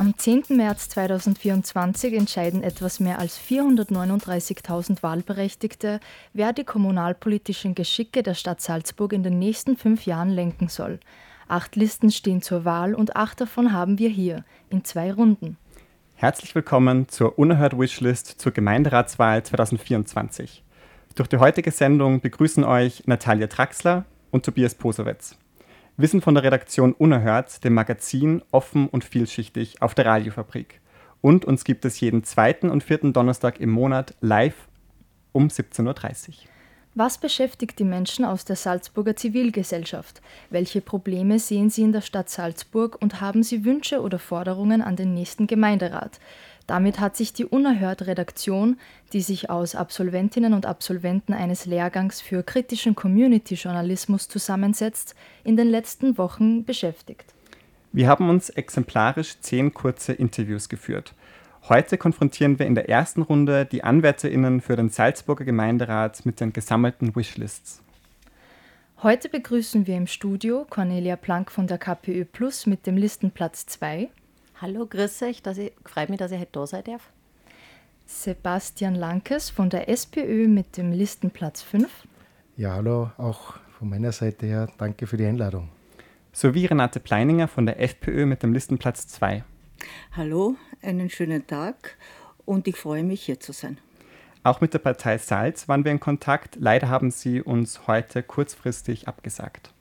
Am 10. März 2024 entscheiden etwas mehr als 439.000 Wahlberechtigte, wer die kommunalpolitischen Geschicke der Stadt Salzburg in den nächsten fünf Jahren lenken soll. Acht Listen stehen zur Wahl und acht davon haben wir hier in zwei Runden. Herzlich willkommen zur Unerhört Wishlist zur Gemeinderatswahl 2024. Durch die heutige Sendung begrüßen euch Natalia Traxler und Tobias Posowitz. Wir sind von der Redaktion Unerhört, dem Magazin offen und vielschichtig auf der Radiofabrik. Und uns gibt es jeden zweiten und vierten Donnerstag im Monat live um 17.30 Uhr. Was beschäftigt die Menschen aus der Salzburger Zivilgesellschaft? Welche Probleme sehen sie in der Stadt Salzburg und haben sie Wünsche oder Forderungen an den nächsten Gemeinderat? Damit hat sich die Unerhört Redaktion, die sich aus Absolventinnen und Absolventen eines Lehrgangs für kritischen Community-Journalismus zusammensetzt, in den letzten Wochen beschäftigt. Wir haben uns exemplarisch zehn kurze Interviews geführt. Heute konfrontieren wir in der ersten Runde die AnwärterInnen für den Salzburger Gemeinderat mit den gesammelten Wishlists. Heute begrüßen wir im Studio Cornelia Planck von der KPÖ Plus mit dem Listenplatz 2 Hallo, grüß euch, dass ich, freut mich, dass ich heute da sein darf. Sebastian Lankes von der SPÖ mit dem Listenplatz 5. Ja, hallo, auch von meiner Seite her danke für die Einladung. Sowie Renate Pleininger von der FPÖ mit dem Listenplatz 2. Hallo, einen schönen Tag und ich freue mich, hier zu sein. Auch mit der Partei Salz waren wir in Kontakt. Leider haben sie uns heute kurzfristig abgesagt.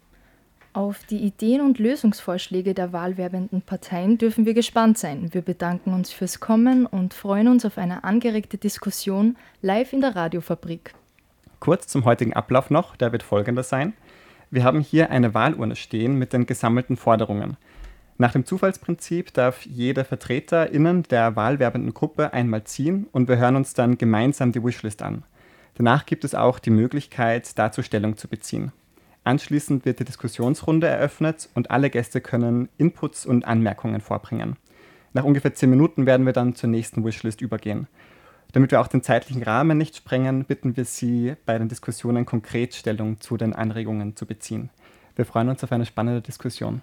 Auf die Ideen und Lösungsvorschläge der wahlwerbenden Parteien dürfen wir gespannt sein. Wir bedanken uns fürs Kommen und freuen uns auf eine angeregte Diskussion live in der Radiofabrik. Kurz zum heutigen Ablauf noch, der wird folgender sein. Wir haben hier eine Wahlurne stehen mit den gesammelten Forderungen. Nach dem Zufallsprinzip darf jeder VertreterInnen der wahlwerbenden Gruppe einmal ziehen und wir hören uns dann gemeinsam die Wishlist an. Danach gibt es auch die Möglichkeit, dazu Stellung zu beziehen. Anschließend wird die Diskussionsrunde eröffnet und alle Gäste können Inputs und Anmerkungen vorbringen. Nach ungefähr zehn Minuten werden wir dann zur nächsten Wishlist übergehen. Damit wir auch den zeitlichen Rahmen nicht sprengen, bitten wir Sie, bei den Diskussionen konkret Stellung zu den Anregungen zu beziehen. Wir freuen uns auf eine spannende Diskussion.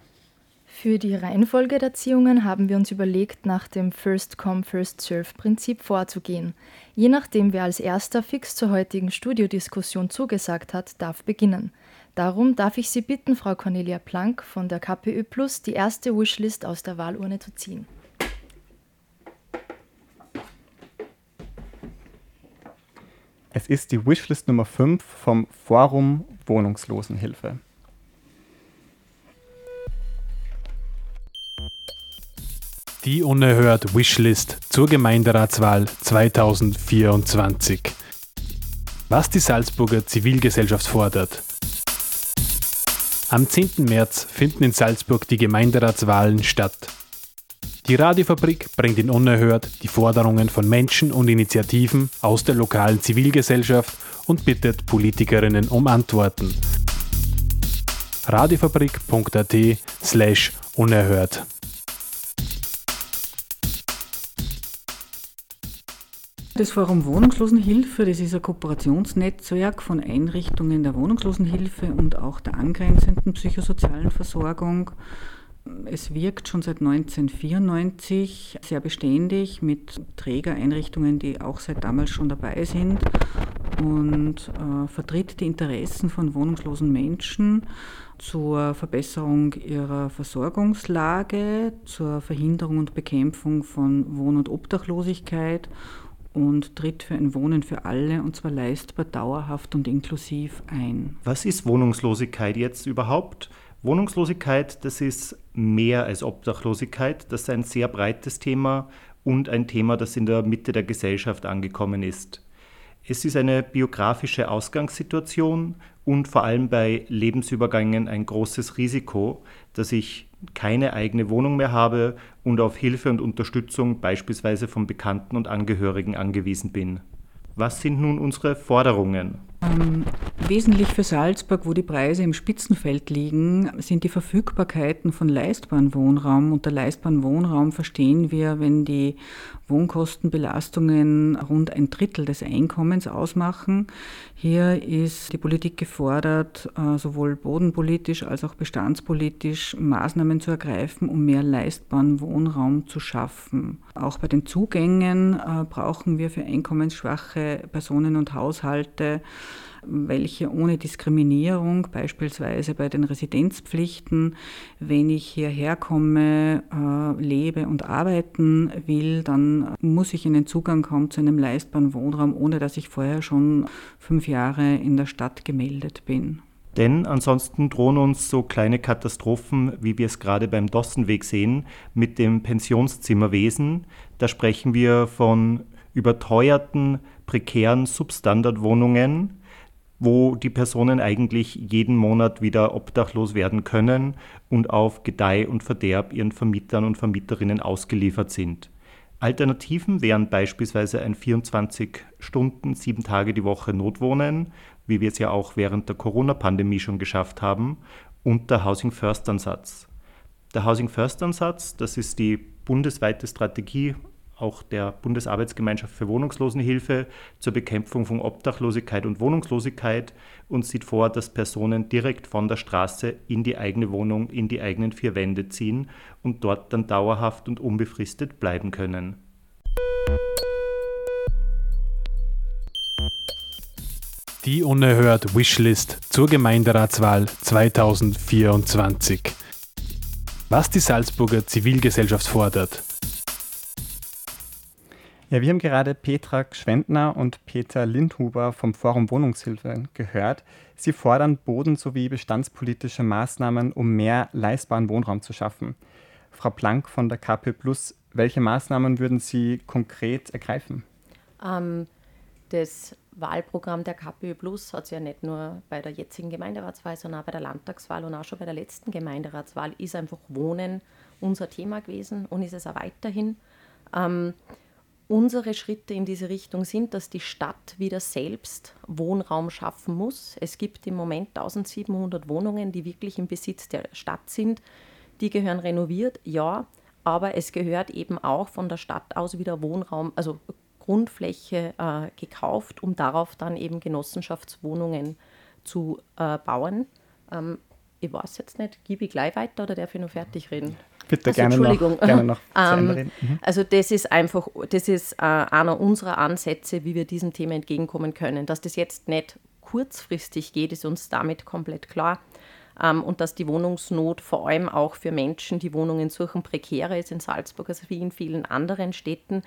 Für die Reihenfolge der Ziehungen haben wir uns überlegt, nach dem First-Come, First-Serve-Prinzip vorzugehen. Je nachdem, wer als erster fix zur heutigen Studiodiskussion zugesagt hat, darf beginnen. Darum darf ich Sie bitten, Frau Cornelia Planck von der KPÖ Plus die erste Wishlist aus der Wahlurne zu ziehen. Es ist die Wishlist Nummer 5 vom Forum Wohnungslosenhilfe. Die unerhört Wishlist zur Gemeinderatswahl 2024. Was die Salzburger Zivilgesellschaft fordert, am 10. März finden in Salzburg die Gemeinderatswahlen statt. Die Radiofabrik bringt in Unerhört die Forderungen von Menschen und Initiativen aus der lokalen Zivilgesellschaft und bittet Politikerinnen um Antworten. radiofabrik.at slash unerhört Das Forum Wohnungslosenhilfe, das ist ein Kooperationsnetzwerk von Einrichtungen der Wohnungslosenhilfe und auch der angrenzenden psychosozialen Versorgung. Es wirkt schon seit 1994 sehr beständig mit Trägereinrichtungen, die auch seit damals schon dabei sind und äh, vertritt die Interessen von wohnungslosen Menschen zur Verbesserung ihrer Versorgungslage, zur Verhinderung und Bekämpfung von Wohn- und Obdachlosigkeit und tritt für ein Wohnen für alle und zwar leistbar, dauerhaft und inklusiv ein. Was ist Wohnungslosigkeit jetzt überhaupt? Wohnungslosigkeit, das ist mehr als Obdachlosigkeit, das ist ein sehr breites Thema und ein Thema, das in der Mitte der Gesellschaft angekommen ist. Es ist eine biografische Ausgangssituation und vor allem bei Lebensübergängen ein großes Risiko, dass ich keine eigene Wohnung mehr habe und auf Hilfe und Unterstützung beispielsweise von Bekannten und Angehörigen angewiesen bin. Was sind nun unsere Forderungen? Ähm, wesentlich für Salzburg, wo die Preise im Spitzenfeld liegen, sind die Verfügbarkeiten von leistbaren Wohnraum. Unter leistbaren Wohnraum verstehen wir, wenn die Wohnkostenbelastungen rund ein Drittel des Einkommens ausmachen. Hier ist die Politik gefordert, äh, sowohl bodenpolitisch als auch bestandspolitisch Maßnahmen zu ergreifen, um mehr leistbaren Wohnraum zu schaffen. Auch bei den Zugängen äh, brauchen wir für einkommensschwache Personen und Haushalte welche ohne Diskriminierung, beispielsweise bei den Residenzpflichten, wenn ich hierher komme, äh, lebe und arbeiten will, dann muss ich in den Zugang haben zu einem leistbaren Wohnraum, ohne dass ich vorher schon fünf Jahre in der Stadt gemeldet bin. Denn ansonsten drohen uns so kleine Katastrophen, wie wir es gerade beim Dossenweg sehen, mit dem Pensionszimmerwesen. Da sprechen wir von überteuerten, prekären Substandardwohnungen, wo die Personen eigentlich jeden Monat wieder obdachlos werden können und auf Gedeih und Verderb ihren Vermietern und Vermieterinnen ausgeliefert sind. Alternativen wären beispielsweise ein 24 Stunden, sieben Tage die Woche Notwohnen, wie wir es ja auch während der Corona-Pandemie schon geschafft haben, und der Housing First Ansatz. Der Housing First Ansatz, das ist die bundesweite Strategie auch der Bundesarbeitsgemeinschaft für Wohnungslosenhilfe zur Bekämpfung von Obdachlosigkeit und Wohnungslosigkeit und sieht vor, dass Personen direkt von der Straße in die eigene Wohnung, in die eigenen vier Wände ziehen und dort dann dauerhaft und unbefristet bleiben können. Die unerhört Wishlist zur Gemeinderatswahl 2024. Was die Salzburger Zivilgesellschaft fordert, ja, wir haben gerade Petra Gschwendner und Peter Lindhuber vom Forum Wohnungshilfe gehört. Sie fordern boden- sowie bestandspolitische Maßnahmen, um mehr leistbaren Wohnraum zu schaffen. Frau Planck von der KP Plus, welche Maßnahmen würden Sie konkret ergreifen? Ähm, das Wahlprogramm der KPÖ Plus hat es ja nicht nur bei der jetzigen Gemeinderatswahl, sondern auch bei der Landtagswahl und auch schon bei der letzten Gemeinderatswahl ist einfach Wohnen unser Thema gewesen und ist es auch weiterhin. Ähm, Unsere Schritte in diese Richtung sind, dass die Stadt wieder selbst Wohnraum schaffen muss. Es gibt im Moment 1700 Wohnungen, die wirklich im Besitz der Stadt sind. Die gehören renoviert, ja, aber es gehört eben auch von der Stadt aus wieder Wohnraum, also Grundfläche äh, gekauft, um darauf dann eben Genossenschaftswohnungen zu äh, bauen. Ähm, ich weiß jetzt nicht, gebe ich gleich weiter oder darf ich noch fertig reden? Bitte also, gerne, Entschuldigung. Noch, gerne noch ähm, mhm. Also das ist einfach, das ist äh, einer unserer Ansätze, wie wir diesem Thema entgegenkommen können. Dass das jetzt nicht kurzfristig geht, ist uns damit komplett klar. Ähm, und dass die Wohnungsnot vor allem auch für Menschen, die Wohnungen suchen, prekärer ist in Salzburg, als wie in vielen anderen Städten.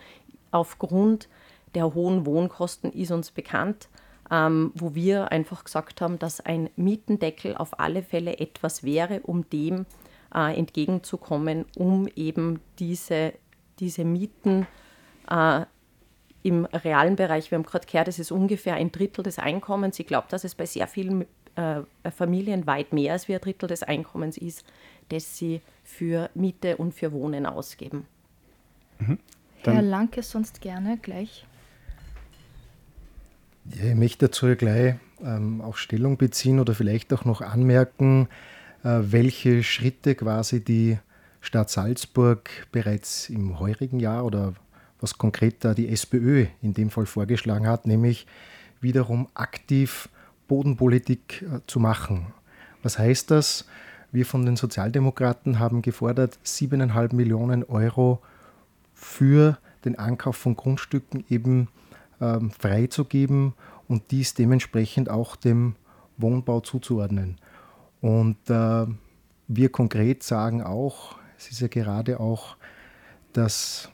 Aufgrund der hohen Wohnkosten ist uns bekannt. Ähm, wo wir einfach gesagt haben, dass ein Mietendeckel auf alle Fälle etwas wäre, um dem äh, entgegenzukommen, um eben diese, diese Mieten äh, im realen Bereich, wir haben gerade gehört, es ist ungefähr ein Drittel des Einkommens. Ich glaube, dass es bei sehr vielen äh, Familien weit mehr als wie ein Drittel des Einkommens ist, das sie für Miete und für Wohnen ausgeben. Mhm. Herr Lanke, sonst gerne gleich. Ja, ich möchte dazu gleich ähm, auch Stellung beziehen oder vielleicht auch noch anmerken, welche Schritte quasi die Stadt Salzburg bereits im heurigen Jahr oder was konkret da die SPÖ in dem Fall vorgeschlagen hat, nämlich wiederum aktiv Bodenpolitik äh, zu machen. Was heißt das? Wir von den Sozialdemokraten haben gefordert, siebeneinhalb Millionen Euro für den Ankauf von Grundstücken eben ähm, freizugeben und dies dementsprechend auch dem Wohnbau zuzuordnen. Und äh, wir konkret sagen auch, es ist ja gerade auch das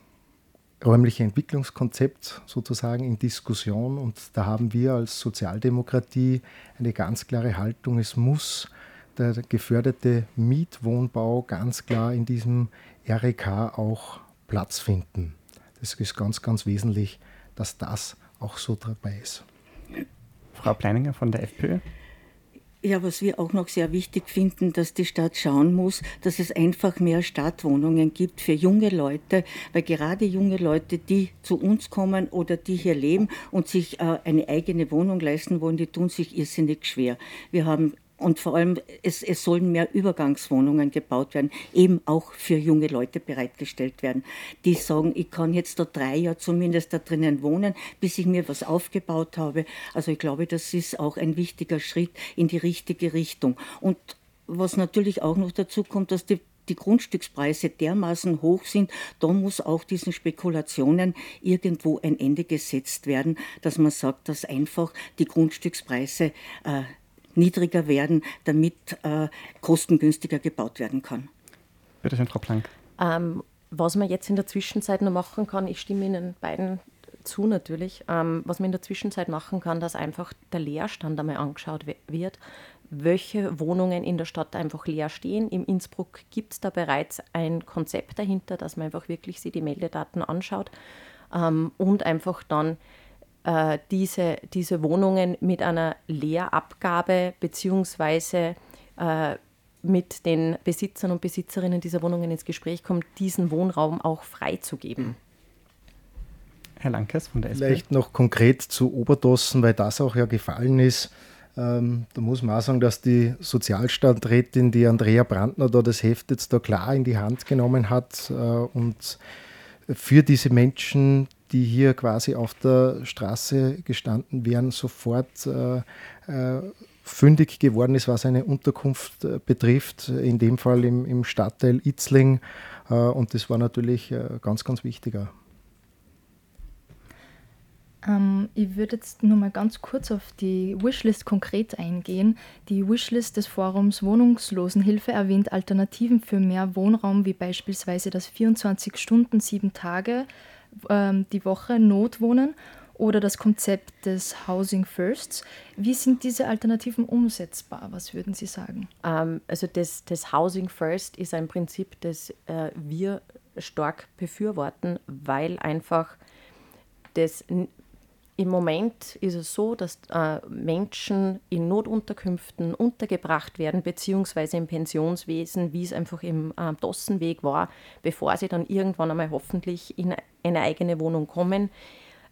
räumliche Entwicklungskonzept sozusagen in Diskussion und da haben wir als Sozialdemokratie eine ganz klare Haltung, es muss der geförderte Mietwohnbau ganz klar in diesem REK auch Platz finden. Das ist ganz, ganz wesentlich, dass das auch so dabei ist. Frau Pleininger von der FPÖ. Ja, was wir auch noch sehr wichtig finden, dass die Stadt schauen muss, dass es einfach mehr Stadtwohnungen gibt für junge Leute, weil gerade junge Leute, die zu uns kommen oder die hier leben und sich äh, eine eigene Wohnung leisten wollen, die tun sich irrsinnig schwer. Wir haben und vor allem, es, es, sollen mehr Übergangswohnungen gebaut werden, eben auch für junge Leute bereitgestellt werden, die sagen, ich kann jetzt da drei Jahre zumindest da drinnen wohnen, bis ich mir was aufgebaut habe. Also ich glaube, das ist auch ein wichtiger Schritt in die richtige Richtung. Und was natürlich auch noch dazu kommt, dass die die Grundstückspreise dermaßen hoch sind, da muss auch diesen Spekulationen irgendwo ein Ende gesetzt werden, dass man sagt, dass einfach die Grundstückspreise äh, niedriger werden, damit äh, kostengünstiger gebaut werden kann. Bitte schön, Frau Plank. Ähm, was man jetzt in der Zwischenzeit noch machen kann, ich stimme Ihnen beiden zu natürlich, ähm, was man in der Zwischenzeit machen kann, dass einfach der Leerstand einmal angeschaut wird, welche Wohnungen in der Stadt einfach leer stehen. Im Innsbruck gibt es da bereits ein Konzept dahinter, dass man einfach wirklich sich die Meldedaten anschaut ähm, und einfach dann äh, diese, diese Wohnungen mit einer Leerabgabe beziehungsweise äh, mit den Besitzern und Besitzerinnen dieser Wohnungen ins Gespräch kommt, diesen Wohnraum auch freizugeben. Herr Lankes von der SPD. Vielleicht noch konkret zu Oberdossen, weil das auch ja gefallen ist. Ähm, da muss man auch sagen, dass die Sozialstandrätin, die Andrea Brandner, da das Heft jetzt da klar in die Hand genommen hat äh, und für diese Menschen, die hier quasi auf der Straße gestanden wären, sofort äh, äh, fündig geworden ist, was eine Unterkunft äh, betrifft, in dem Fall im, im Stadtteil Itzling. Äh, und das war natürlich ganz, ganz wichtiger. Ähm, ich würde jetzt nur mal ganz kurz auf die Wishlist konkret eingehen. Die Wishlist des Forums Wohnungslosenhilfe erwähnt Alternativen für mehr Wohnraum, wie beispielsweise das 24 Stunden, 7 Tage ähm, die Woche Notwohnen oder das Konzept des Housing Firsts. Wie sind diese Alternativen umsetzbar? Was würden Sie sagen? Ähm, also das, das Housing First ist ein Prinzip, das äh, wir stark befürworten, weil einfach das im Moment ist es so, dass äh, Menschen in Notunterkünften untergebracht werden, beziehungsweise im Pensionswesen, wie es einfach im äh, Dossenweg war, bevor sie dann irgendwann einmal hoffentlich in eine eigene Wohnung kommen.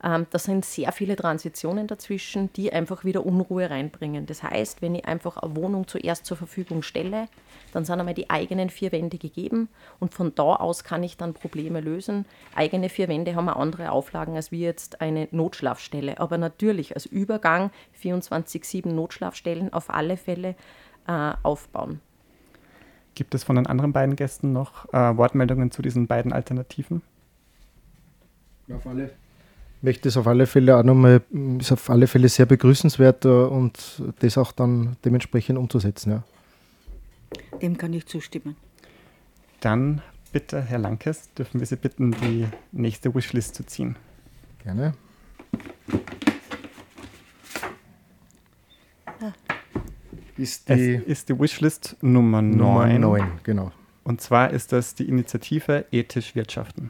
Ähm, da sind sehr viele Transitionen dazwischen, die einfach wieder Unruhe reinbringen. Das heißt, wenn ich einfach eine Wohnung zuerst zur Verfügung stelle, dann sind einmal die eigenen vier Wände gegeben und von da aus kann ich dann Probleme lösen. Eigene vier Wände haben andere Auflagen als wie jetzt eine Notschlafstelle. Aber natürlich als Übergang 24-7 Notschlafstellen auf alle Fälle äh, aufbauen. Gibt es von den anderen beiden Gästen noch äh, Wortmeldungen zu diesen beiden Alternativen? Auf alle möchte es auf alle Fälle auch nochmal, ist auf alle Fälle sehr begrüßenswert äh, und das auch dann dementsprechend umzusetzen. Ja. Dem kann ich zustimmen. Dann bitte, Herr Lankes, dürfen wir Sie bitten, die nächste Wishlist zu ziehen. Gerne. Ah. Ist die, es ist die Wishlist Nummer 9. Nummer 9, genau. Und zwar ist das die Initiative Ethisch Wirtschaften.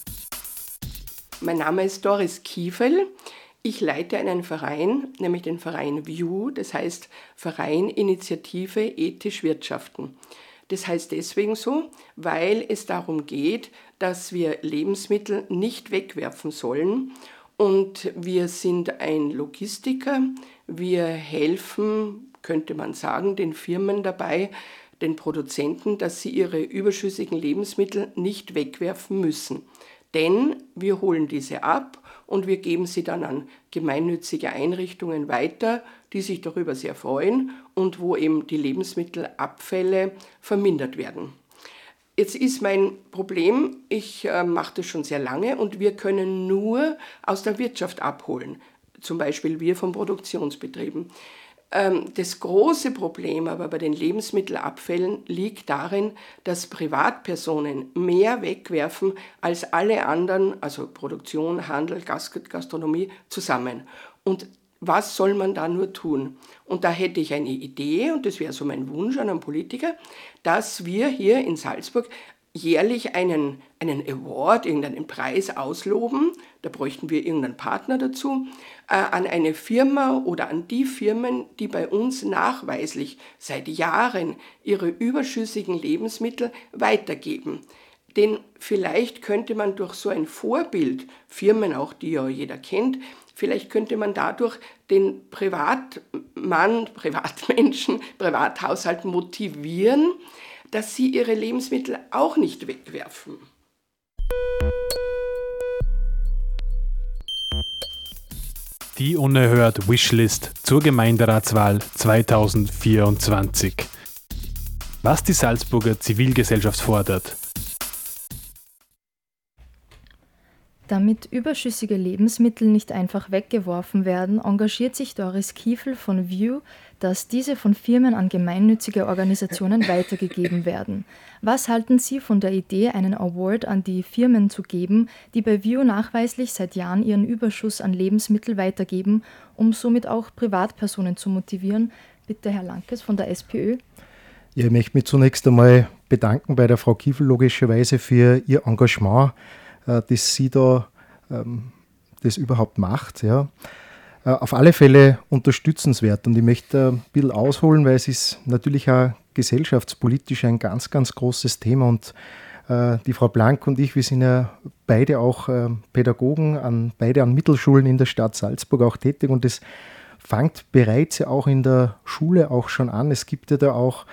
mein Name ist Doris Kiefel. Ich leite einen Verein, nämlich den Verein VIEW, das heißt Verein Initiative Ethisch Wirtschaften. Das heißt deswegen so, weil es darum geht, dass wir Lebensmittel nicht wegwerfen sollen. Und wir sind ein Logistiker. Wir helfen, könnte man sagen, den Firmen dabei, den Produzenten, dass sie ihre überschüssigen Lebensmittel nicht wegwerfen müssen. Denn wir holen diese ab und wir geben sie dann an gemeinnützige Einrichtungen weiter, die sich darüber sehr freuen und wo eben die Lebensmittelabfälle vermindert werden. Jetzt ist mein Problem, ich äh, mache das schon sehr lange und wir können nur aus der Wirtschaft abholen. zum Beispiel wir von Produktionsbetrieben. Ähm, das große Problem aber bei den Lebensmittelabfällen liegt darin, dass Privatpersonen mehr wegwerfen als alle anderen, also Produktion, Handel, Gastronomie zusammen. Und was soll man da nur tun? Und da hätte ich eine Idee, und das wäre so mein Wunsch an einen Politiker, dass wir hier in Salzburg jährlich einen, einen Award, irgendeinen Preis ausloben, da bräuchten wir irgendeinen Partner dazu, äh, an eine Firma oder an die Firmen, die bei uns nachweislich seit Jahren ihre überschüssigen Lebensmittel weitergeben. Denn vielleicht könnte man durch so ein Vorbild, Firmen auch, die ja jeder kennt, vielleicht könnte man dadurch den Privatmann, Privatmenschen, Privathaushalt motivieren, dass sie ihre Lebensmittel auch nicht wegwerfen. Die unerhört Wishlist zur Gemeinderatswahl 2024. Was die Salzburger Zivilgesellschaft fordert, Damit überschüssige Lebensmittel nicht einfach weggeworfen werden, engagiert sich Doris Kiefel von View, dass diese von Firmen an gemeinnützige Organisationen weitergegeben werden. Was halten Sie von der Idee, einen Award an die Firmen zu geben, die bei View nachweislich seit Jahren ihren Überschuss an Lebensmittel weitergeben, um somit auch Privatpersonen zu motivieren? Bitte, Herr Lankes von der SPÖ. Ja, ich möchte mich zunächst einmal bedanken bei der Frau Kiefel logischerweise für ihr Engagement äh, dass sie da ähm, das überhaupt macht. Ja. Äh, auf alle Fälle unterstützenswert. Und ich möchte ein bisschen ausholen, weil es ist natürlich auch gesellschaftspolitisch ein ganz, ganz großes Thema. Und äh, die Frau Blank und ich, wir sind ja beide auch Pädagogen, an, beide an Mittelschulen in der Stadt Salzburg auch tätig. Und es fängt bereits ja auch in der Schule auch schon an. Es gibt ja da auch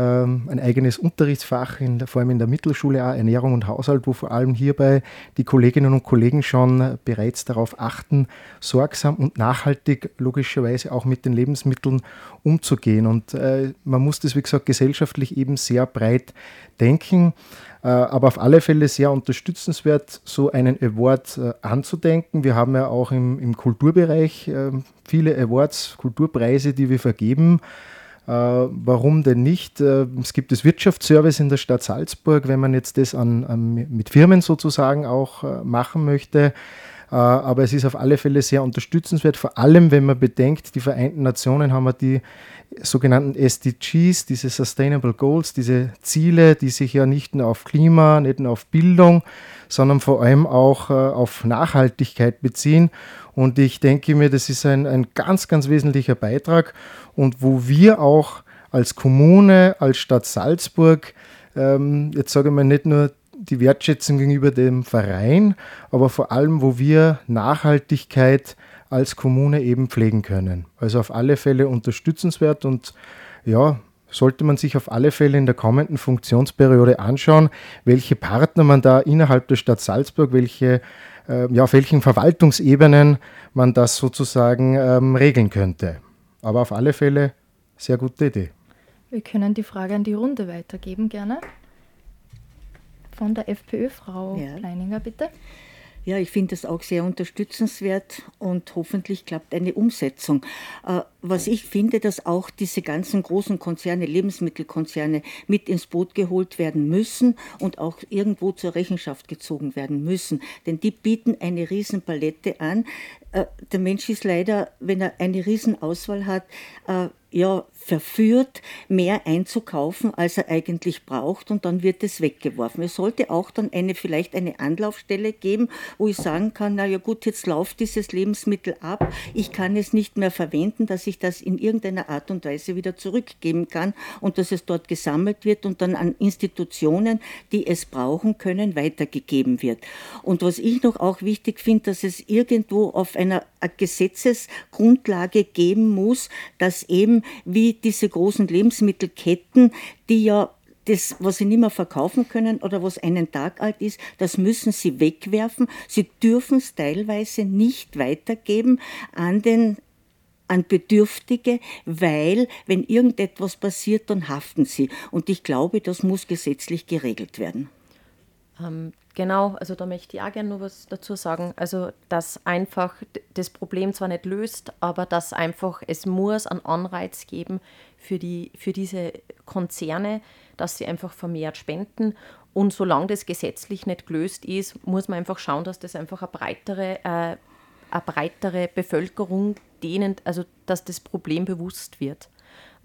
ein eigenes Unterrichtsfach, in vor allem in der Mittelschule Ernährung und Haushalt, wo vor allem hierbei die Kolleginnen und Kollegen schon bereits darauf achten, sorgsam und nachhaltig logischerweise auch mit den Lebensmitteln umzugehen. Und äh, man muss das, wie gesagt, gesellschaftlich eben sehr breit denken äh, aber auf alle Fälle sehr unterstützenswert, so einen Award äh, anzudenken. Wir haben ja auch im, im Kulturbereich äh, viele Awards, Kulturpreise, die wir vergeben. Äh, warum denn nicht? Äh, es gibt das Wirtschaftsservice in der Stadt Salzburg, wenn man jetzt das an, an mit Firmen sozusagen auch äh, machen möchte. Aber es ist auf alle Fälle sehr unterstützenswert, vor allem wenn man bedenkt, die Vereinten Nationen haben die sogenannten SDGs, diese Sustainable Goals, diese Ziele, die sich ja nicht nur auf Klima, nicht nur auf Bildung, sondern vor allem auch auf Nachhaltigkeit beziehen. Und ich denke mir, das ist ein, ein ganz, ganz wesentlicher Beitrag und wo wir auch als Kommune, als Stadt Salzburg, ähm, jetzt sage ich mal nicht nur die Wertschätzung gegenüber dem Verein, aber vor allem, wo wir Nachhaltigkeit als Kommune eben pflegen können. Also auf alle Fälle unterstützenswert und ja, sollte man sich auf alle Fälle in der kommenden Funktionsperiode anschauen, welche Partner man da innerhalb der Stadt Salzburg, welche, äh, ja, auf welchen Verwaltungsebenen man das sozusagen ähm, regeln könnte. Aber auf alle Fälle sehr gute Idee. Wir können die Frage an die Runde weitergeben, gerne. Von der FPÖ, Frau ja. Leininger, bitte. Ja, ich finde das auch sehr unterstützenswert und hoffentlich klappt eine Umsetzung. Äh, was ich finde, dass auch diese ganzen großen Konzerne, Lebensmittelkonzerne mit ins Boot geholt werden müssen und auch irgendwo zur Rechenschaft gezogen werden müssen. Denn die bieten eine Riesenpalette an. Äh, der Mensch ist leider, wenn er eine Riesenauswahl hat, äh, ja, verführt, mehr einzukaufen, als er eigentlich braucht und dann wird es weggeworfen. Es sollte auch dann eine, vielleicht eine Anlaufstelle geben, wo ich sagen kann, na ja gut, jetzt läuft dieses Lebensmittel ab, ich kann es nicht mehr verwenden, dass ich das in irgendeiner Art und Weise wieder zurückgeben kann und dass es dort gesammelt wird und dann an Institutionen, die es brauchen können, weitergegeben wird. Und was ich noch auch wichtig finde, dass es irgendwo auf einer Gesetzesgrundlage geben muss, dass eben wie diese großen Lebensmittelketten, die ja das, was sie nicht mehr verkaufen können oder was einen Tag alt ist, das müssen sie wegwerfen. Sie dürfen es teilweise nicht weitergeben an den an Bedürftige, weil wenn irgendetwas passiert, dann haften sie. Und ich glaube, das muss gesetzlich geregelt werden. Ähm, genau, also da möchte ich auch gerne noch was dazu sagen. Also, dass einfach das Problem zwar nicht löst, aber dass einfach es muss einen Anreiz geben für, die, für diese Konzerne, dass sie einfach vermehrt spenden. Und solange das gesetzlich nicht gelöst ist, muss man einfach schauen, dass das einfach eine breitere, äh, eine breitere Bevölkerung denen, also dass das Problem bewusst wird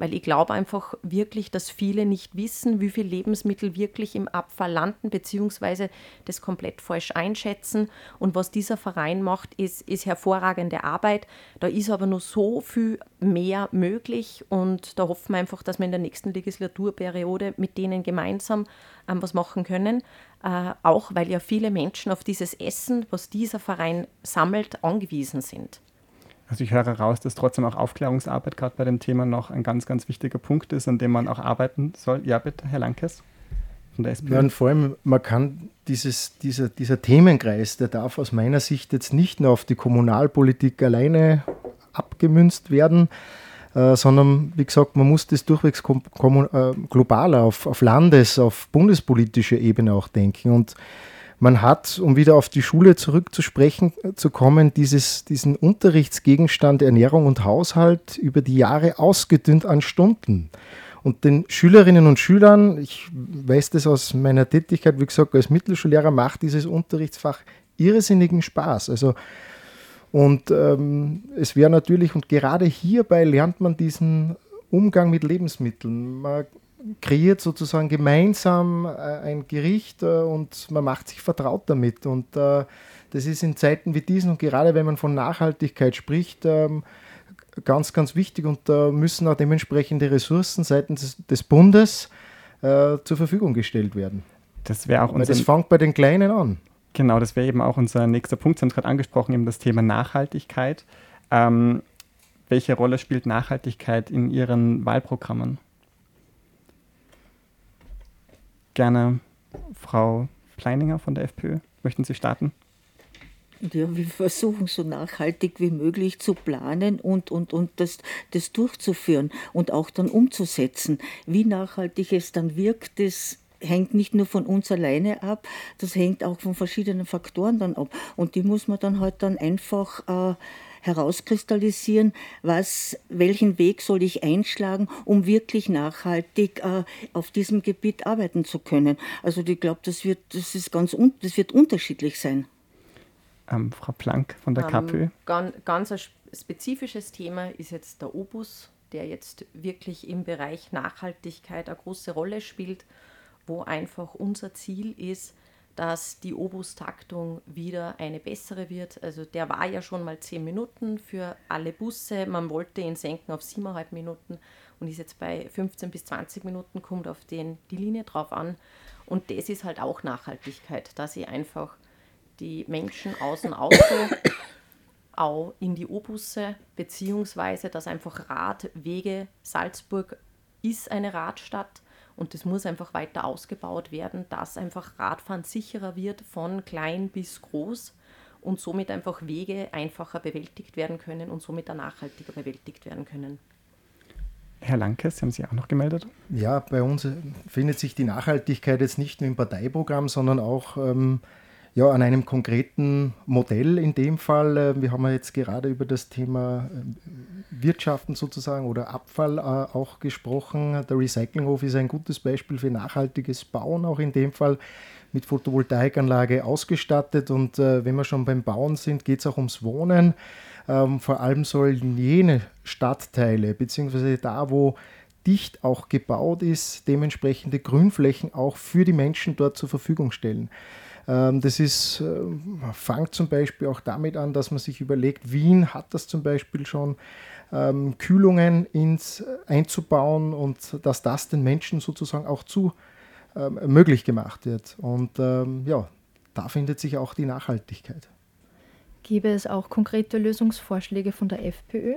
weil ich glaube einfach wirklich, dass viele nicht wissen, wie viel Lebensmittel wirklich im Abfall landen, beziehungsweise das komplett falsch einschätzen. Und was dieser Verein macht, ist, ist hervorragende Arbeit. Da ist aber noch so viel mehr möglich und da hoffen wir einfach, dass wir in der nächsten Legislaturperiode mit denen gemeinsam ähm, was machen können. Äh, auch weil ja viele Menschen auf dieses Essen, was dieser Verein sammelt, angewiesen sind. Also ich höre raus, dass trotzdem auch Aufklärungsarbeit gerade bei dem Thema noch ein ganz, ganz wichtiger Punkt ist, an dem man auch arbeiten soll. Ja, bitte, Herr Lankes von der SPÖ. Ja, und vor allem, man kann dieses, dieser, dieser Themenkreis, der darf aus meiner Sicht jetzt nicht nur auf die Kommunalpolitik alleine abgemünzt werden, äh, sondern wie gesagt, man muss das durchwegs äh, globaler auf, auf Landes-, auf bundespolitischer Ebene auch denken. Und man hat, um wieder auf die Schule zurückzusprechen äh, zu kommen, dieses, diesen Unterrichtsgegenstand Ernährung und Haushalt über die Jahre ausgedünnt an Stunden. Und den Schülerinnen und Schülern, ich weiß das aus meiner Tätigkeit, wie gesagt, als Mittelschullehrer, macht dieses Unterrichtsfach irrsinnigen Spaß. Also, und ähm, es wäre natürlich, und gerade hierbei lernt man diesen Umgang mit Lebensmitteln. Man kreiert sozusagen gemeinsam äh, ein Gericht äh, und man macht sich vertraut damit. Und äh, das ist in Zeiten wie diesen und gerade wenn man von Nachhaltigkeit spricht, ähm, ganz, ganz wichtig und da müssen auch dementsprechende Ressourcen seitens des Bundes zur Verfügung gestellt werden. Das wäre auch unser. Das fängt bei den Kleinen an. Genau, das wäre eben auch unser nächster Punkt. Sie haben es gerade angesprochen, eben das Thema Nachhaltigkeit. Ähm, welche Rolle spielt Nachhaltigkeit in Ihren Wahlprogrammen? Gerne Frau Pleininger von der FPÖ. Möchten Sie starten? Ja, wir versuchen so nachhaltig wie möglich zu planen und, und, und das, das durchzuführen und auch dann umzusetzen. Wie nachhaltig es dann wirkt, das hängt nicht nur von uns alleine ab, das hängt auch von verschiedenen Faktoren dann ab. Und die muss man dann halt dann einfach äh, herauskristallisieren, was, welchen Weg soll ich einschlagen, um wirklich nachhaltig äh, auf diesem Gebiet arbeiten zu können. Also ich glaube, das wird, das ist ganz das wird unterschiedlich sein. Ähm, Frau Planck von der ähm, KPÖ. Ganz, ganz ein spezifisches Thema ist jetzt der Obus, der jetzt wirklich im Bereich Nachhaltigkeit eine große Rolle spielt, wo einfach unser Ziel ist, dass die Obus-Taktung wieder eine bessere wird. Also der war ja schon mal zehn Minuten für alle Busse. Man wollte ihn senken auf siebeneinhalb Minuten und ist jetzt bei 15 bis 20 Minuten, kommt auf den die Linie drauf an. Und das ist halt auch Nachhaltigkeit, dass ich einfach die Menschen aus dem Auto auch in die O-Busse, beziehungsweise dass einfach Radwege, Salzburg ist eine Radstadt, und das muss einfach weiter ausgebaut werden, dass einfach Radfahren sicherer wird von klein bis groß und somit einfach Wege einfacher bewältigt werden können und somit auch nachhaltiger bewältigt werden können. Herr Lankes, haben Sie auch noch gemeldet? Ja, bei uns findet sich die Nachhaltigkeit jetzt nicht nur im Parteiprogramm, sondern auch ähm, ja, an einem konkreten Modell in dem Fall. Äh, wir haben ja jetzt gerade über das Thema äh, Wirtschaften sozusagen oder Abfall äh, auch gesprochen. Der Recyclinghof ist ein gutes Beispiel für nachhaltiges Bauen, auch in dem Fall mit Photovoltaikanlage ausgestattet. Und wenn wir schon beim Bauen sind, geht es auch ums Wohnen. Ähm, vor allem sollen jene Stadtteile, beziehungsweise da, wo dicht auch gebaut ist, dementsprechende Grünflächen auch für die Menschen dort zur Verfügung stellen. Ähm, das ist, äh, fängt zum Beispiel auch damit an, dass man sich überlegt, Wien hat das zum Beispiel schon, ähm, Kühlungen ins, äh, einzubauen und dass das den Menschen sozusagen auch zu ähm, möglich gemacht wird. Und ja, da findet sich auch die Nachhaltigkeit. Gäbe es auch konkrete Lösungsvorschläge von der FPÖ,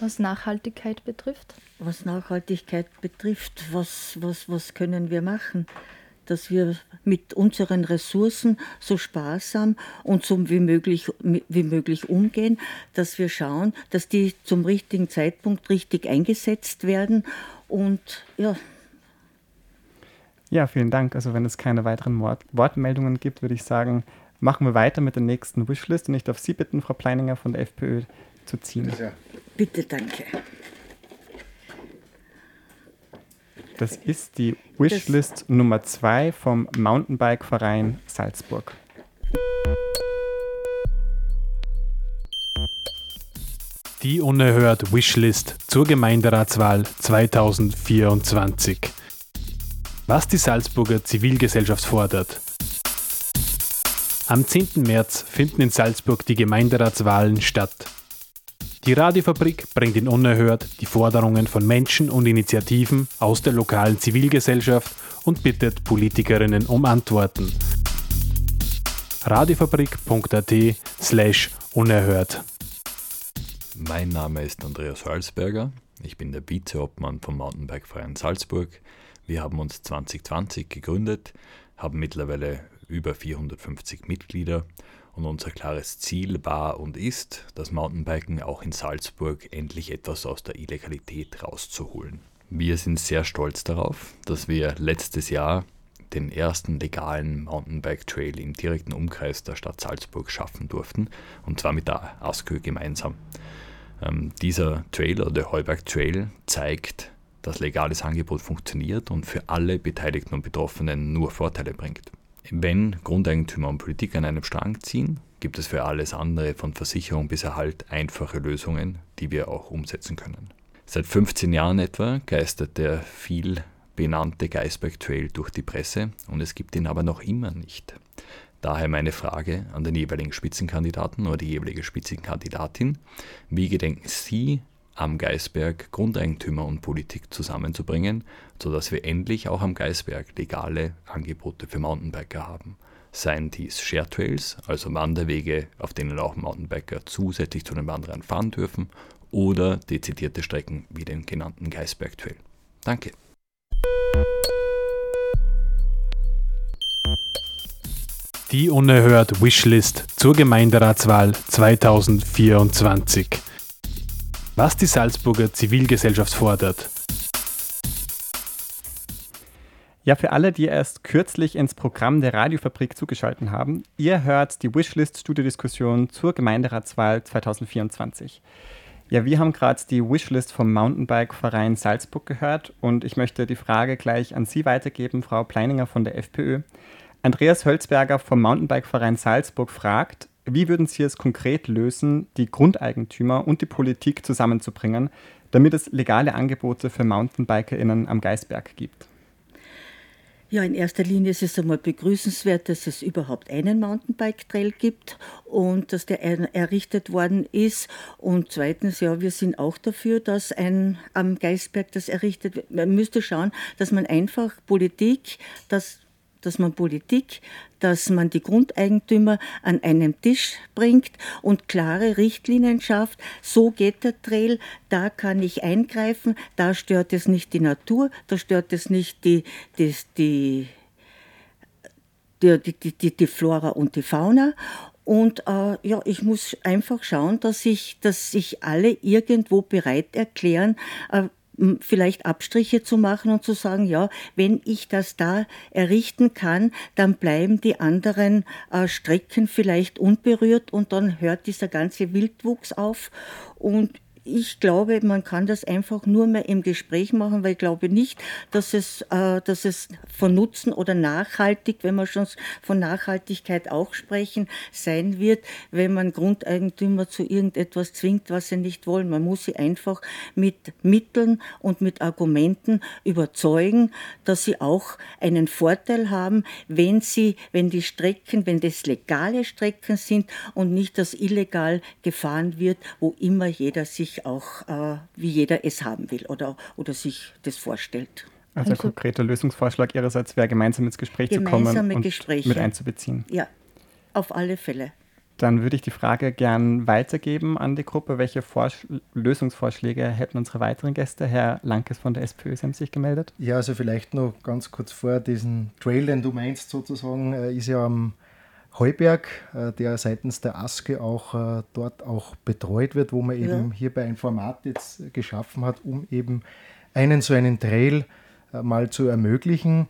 was Nachhaltigkeit betrifft? Was Nachhaltigkeit betrifft, was, was, was können wir machen? Dass wir mit unseren Ressourcen so sparsam und so wie möglich, wie möglich umgehen, dass wir schauen, dass die zum richtigen Zeitpunkt richtig eingesetzt werden und ja. Ja, vielen Dank. Also wenn es keine weiteren Wort Wortmeldungen gibt, würde ich sagen, machen wir weiter mit der nächsten Wishlist und ich darf Sie bitten, Frau Pleininger von der FPÖ zu ziehen. Bitte, danke. Das ist die Wishlist das Nummer 2 vom Mountainbike-Verein Salzburg. Die unerhört Wishlist zur Gemeinderatswahl 2024. Was die Salzburger Zivilgesellschaft fordert. Am 10. März finden in Salzburg die Gemeinderatswahlen statt. Die Radiofabrik bringt in Unerhört die Forderungen von Menschen und Initiativen aus der lokalen Zivilgesellschaft und bittet Politikerinnen um Antworten. radiofabrik.at slash unerhört. Mein Name ist Andreas Halsberger. Ich bin der Vizeobmann vom Mountainbike-Verein Salzburg. Wir haben uns 2020 gegründet, haben mittlerweile über 450 Mitglieder und unser klares Ziel war und ist, das Mountainbiken auch in Salzburg endlich etwas aus der Illegalität rauszuholen. Wir sind sehr stolz darauf, dass wir letztes Jahr den ersten legalen Mountainbike-Trail im direkten Umkreis der Stadt Salzburg schaffen durften, und zwar mit der ASKÖ gemeinsam. Ähm, dieser Trail oder der Heuberg Trail zeigt, dass legales Angebot funktioniert und für alle Beteiligten und Betroffenen nur Vorteile bringt. Wenn Grundeigentümer und Politik an einem Strang ziehen, gibt es für alles andere von Versicherung bis Erhalt einfache Lösungen, die wir auch umsetzen können. Seit 15 Jahren etwa geistert der viel benannte Geisberg Trail durch die Presse und es gibt ihn aber noch immer nicht. Daher meine Frage an den jeweiligen Spitzenkandidaten oder die jeweilige Spitzenkandidatin. Wie gedenken Sie am Geisberg Grundeigentümer und Politik zusammenzubringen, sodass wir endlich auch am Geisberg legale Angebote für Mountainbiker haben. Seien dies Share Trails, also Wanderwege, auf denen auch Mountainbiker zusätzlich zu den Wanderern fahren dürfen, oder dezidierte Strecken wie den genannten Geisberg Trail. Danke. Die unerhört Wishlist zur Gemeinderatswahl 2024 was die Salzburger Zivilgesellschaft fordert. Ja, für alle, die erst kürzlich ins Programm der Radiofabrik zugeschaltet haben, ihr hört die Wishlist-Studiodiskussion zur Gemeinderatswahl 2024. Ja, wir haben gerade die Wishlist vom Mountainbike-Verein Salzburg gehört und ich möchte die Frage gleich an Sie weitergeben, Frau Pleininger von der FPÖ. Andreas Hölzberger vom Mountainbike-Verein Salzburg fragt, wie würden Sie es konkret lösen, die Grundeigentümer und die Politik zusammenzubringen, damit es legale Angebote für MountainbikerInnen am Geisberg gibt? Ja, in erster Linie ist es einmal begrüßenswert, dass es überhaupt einen Mountainbike-Trail gibt und dass der errichtet worden ist. Und zweitens, ja, wir sind auch dafür, dass ein am Geisberg das errichtet wird. Man müsste schauen, dass man einfach Politik, das dass man Politik, dass man die Grundeigentümer an einen Tisch bringt und klare Richtlinien schafft. So geht der Trail, da kann ich eingreifen, da stört es nicht die Natur, da stört es nicht die, die, die, die, die, die Flora und die Fauna. Und äh, ja, ich muss einfach schauen, dass sich dass sich alle irgendwo bereit erklären, äh, vielleicht Abstriche zu machen und zu sagen, ja, wenn ich das da errichten kann, dann bleiben die anderen äh, Strecken vielleicht unberührt und dann hört dieser ganze Wildwuchs auf. Und ich glaube, man kann das einfach nur mehr im Gespräch machen, weil ich glaube nicht, dass es, äh, dass es von Nutzen oder nachhaltig, wenn wir schon von Nachhaltigkeit auch sprechen, sein wird, wenn man Grundeigentümer zu irgendetwas zwingt, was sie nicht wollen. Man muss sie einfach mit Mitteln und mit Argumenten überzeugen, dass sie auch einen Vorteil haben, wenn sie, wenn die Strecken, wenn das legale Strecken sind und nicht das illegal gefahren wird, wo immer jeder sich auch, äh, wie jeder es haben will oder, oder sich das vorstellt. Also, also ein konkreter Lösungsvorschlag Ihrerseits wäre, gemeinsam ins Gespräch zu kommen und Gespräche. mit einzubeziehen. Ja, auf alle Fälle. Dann würde ich die Frage gern weitergeben an die Gruppe. Welche Vorsch Lösungsvorschläge hätten unsere weiteren Gäste? Herr Lankes von der SPÖ, Sie haben sich gemeldet. Ja, also vielleicht noch ganz kurz vor, diesen Trail, den du meinst sozusagen, äh, ist ja am Heuberg, äh, der seitens der ASKE auch äh, dort auch betreut wird, wo man ja. eben hierbei ein Format jetzt geschaffen hat, um eben einen so einen Trail äh, mal zu ermöglichen.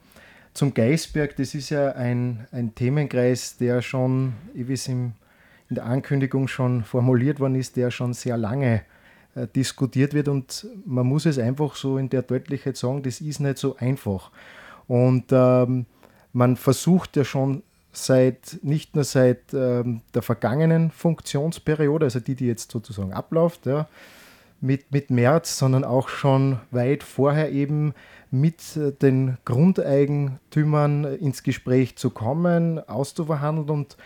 zum Geisberg, das ist ja ein, ein Themenkreis, der schon, wie es in der Ankündigung schon formuliert worden ist, der schon sehr lange äh, diskutiert wird und man muss es einfach so in der Deutlichkeit sagen, das ist nicht so einfach. Und ähm, man versucht ja schon seit, nicht nur seit ähm, der vergangenen Funktionsperiode, also die, die jetzt sozusagen abläuft, ja, mit, mit März, sondern auch schon weit vorher eben mit äh, den Grundeigentümern ins Gespräch zu kommen, auszuverhandeln. Und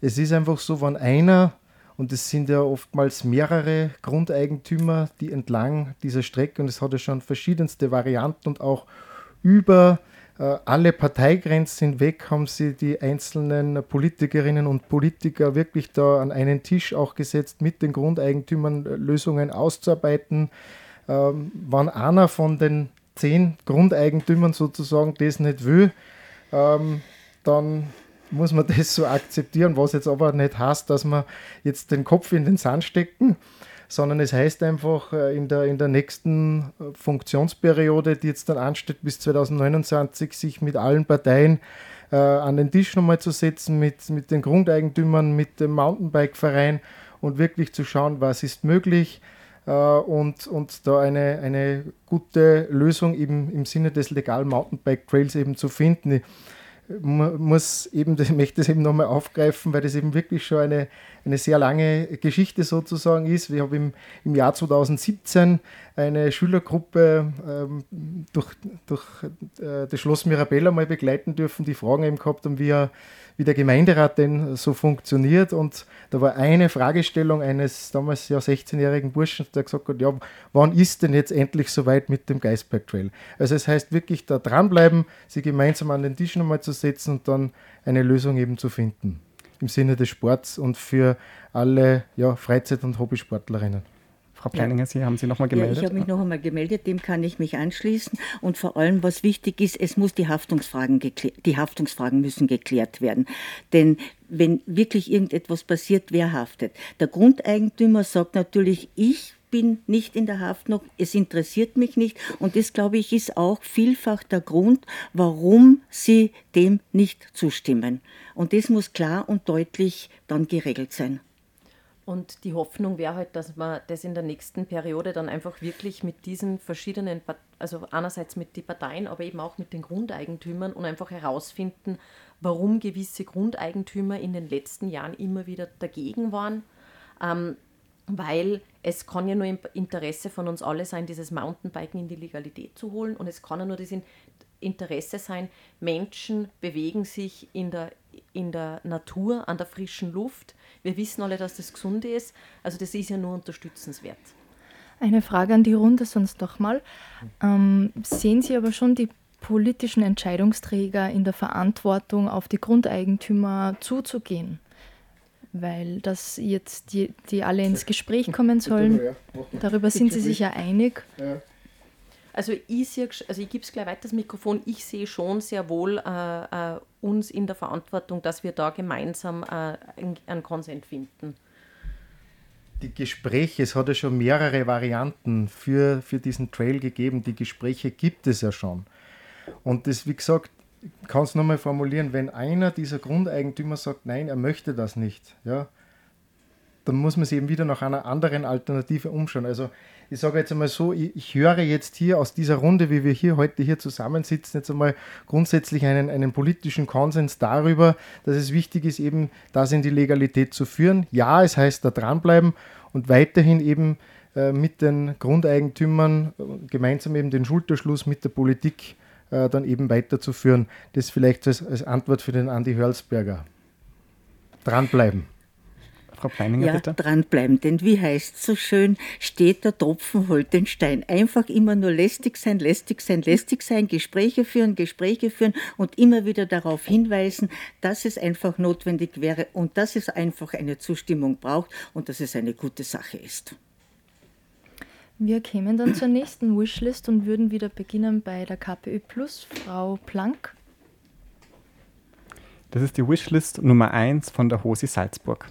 es ist einfach so, wenn einer, und es sind ja oftmals mehrere Grundeigentümer, die entlang dieser Strecke, und es hat ja schon verschiedenste Varianten und auch über äh, alle Parteigrenzen hinweg haben sie die einzelnen Politikerinnen und Politiker wirklich da an einen Tisch auch gesetzt, mit den Grundeigentümern äh, Lösungen auszuarbeiten. Ähm, wenn einer von den zehn Grundeigentümern sozusagen das nicht will, ähm, dann muss man das so akzeptieren, was jetzt aber nicht heißt, dass man jetzt den Kopf in den Sand stecken sondern es heißt einfach äh, in der, in der nächsten äh, Funktionsperiode, die jetzt dann ansteht bis 2029, sich mit allen Parteien äh, an den Tisch nochmal zu setzen, mit, mit den Grundeigentümern, mit dem Mountainbike-Verein und wirklich zu schauen, was ist möglich äh, und, und da eine, eine gute Lösung eben im Sinne des legalen Mountainbike-Trails eben zu finden. Ich, muss eben, ich möchte das eben nochmal aufgreifen, weil das eben wirklich schon eine, eine sehr lange Geschichte sozusagen ist. Wir haben im, im Jahr 2017 eine Schülergruppe ähm, durch, durch äh, das Schloss Mirabella mal begleiten dürfen, die Fragen eben gehabt haben, wie er wie der Gemeinderat denn so funktioniert. Und da war eine Fragestellung eines damals ja 16-jährigen Burschen, der gesagt hat, ja, wann ist denn jetzt endlich soweit mit dem Geisberg Trail? Also es heißt wirklich da dranbleiben, sie gemeinsam an den Tisch nochmal zu setzen und dann eine Lösung eben zu finden. Im Sinne des Sports und für alle ja, Freizeit- und Hobbysportlerinnen. Frau Pleininger, Sie haben Sie noch mal gemeldet? Ja, ich habe mich noch einmal gemeldet, dem kann ich mich anschließen. Und vor allem, was wichtig ist, es muss die Haftungsfragen, die Haftungsfragen müssen geklärt werden. Denn wenn wirklich irgendetwas passiert, wer haftet? Der Grundeigentümer sagt natürlich, ich bin nicht in der Haftung, es interessiert mich nicht. Und das, glaube ich, ist auch vielfach der Grund, warum sie dem nicht zustimmen. Und das muss klar und deutlich dann geregelt sein. Und die Hoffnung wäre halt, dass man das in der nächsten Periode dann einfach wirklich mit diesen verschiedenen, also einerseits mit den Parteien, aber eben auch mit den Grundeigentümern und einfach herausfinden, warum gewisse Grundeigentümer in den letzten Jahren immer wieder dagegen waren. Ähm, weil es kann ja nur im Interesse von uns alle sein, dieses Mountainbiken in die Legalität zu holen und es kann ja nur das Interesse sein, Menschen bewegen sich in der, in der Natur, an der frischen Luft, wir wissen alle, dass das gesund ist. Also das ist ja nur unterstützenswert. Eine Frage an die Runde sonst doch mal. Ähm, sehen Sie aber schon die politischen Entscheidungsträger in der Verantwortung, auf die Grundeigentümer zuzugehen? Weil das jetzt die, die alle ins Gespräch kommen sollen, darüber sind Sie sich ja einig. Also ich, sehe, also ich gebe es gleich weiter das Mikrofon. Ich sehe schon sehr wohl äh, äh, uns in der Verantwortung, dass wir da gemeinsam äh, einen Konsens finden. Die Gespräche, es hat ja schon mehrere Varianten für, für diesen Trail gegeben. Die Gespräche gibt es ja schon. Und das, wie gesagt, kann es nochmal formulieren, wenn einer dieser Grundeigentümer sagt, nein, er möchte das nicht, ja, dann muss man sich eben wieder nach einer anderen Alternative umschauen. Also ich sage jetzt einmal so, ich, ich, höre jetzt hier aus dieser Runde, wie wir hier heute hier zusammensitzen, jetzt einmal grundsätzlich einen, einen politischen Konsens darüber, dass es wichtig ist, eben das in die Legalität zu führen. Ja, es heißt da dranbleiben und weiterhin eben äh, mit den Grundeigentümern äh, gemeinsam eben den Schulterschluss mit der Politik äh, dann eben weiterzuführen. Das vielleicht als, als Antwort für den Andi Hörlsberger. Dranbleiben. Frau Pleininger, ja, bitte. dranbleiben. Denn wie heißt es so schön, steht der Tropfen, holt den Stein. Einfach immer nur lästig sein, lästig sein, lästig sein, Gespräche führen, Gespräche führen und immer wieder darauf hinweisen, dass es einfach notwendig wäre und dass es einfach eine Zustimmung braucht und dass es eine gute Sache ist. Wir kämen dann zur nächsten Wishlist und würden wieder beginnen bei der KPÖ Plus. Frau Planck. Das ist die Wishlist Nummer 1 von der HOSI Salzburg.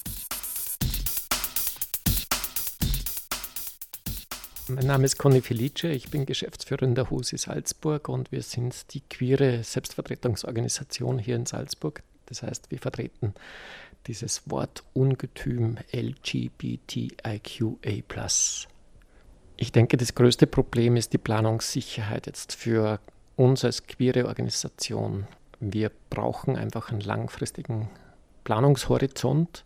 Mein Name ist Conny Felice, ich bin Geschäftsführer der HUSI Salzburg und wir sind die queere Selbstvertretungsorganisation hier in Salzburg. Das heißt, wir vertreten dieses Wort Ungetüm LGBTIQA. Ich denke, das größte Problem ist die Planungssicherheit jetzt für uns als queere Organisation. Wir brauchen einfach einen langfristigen Planungshorizont,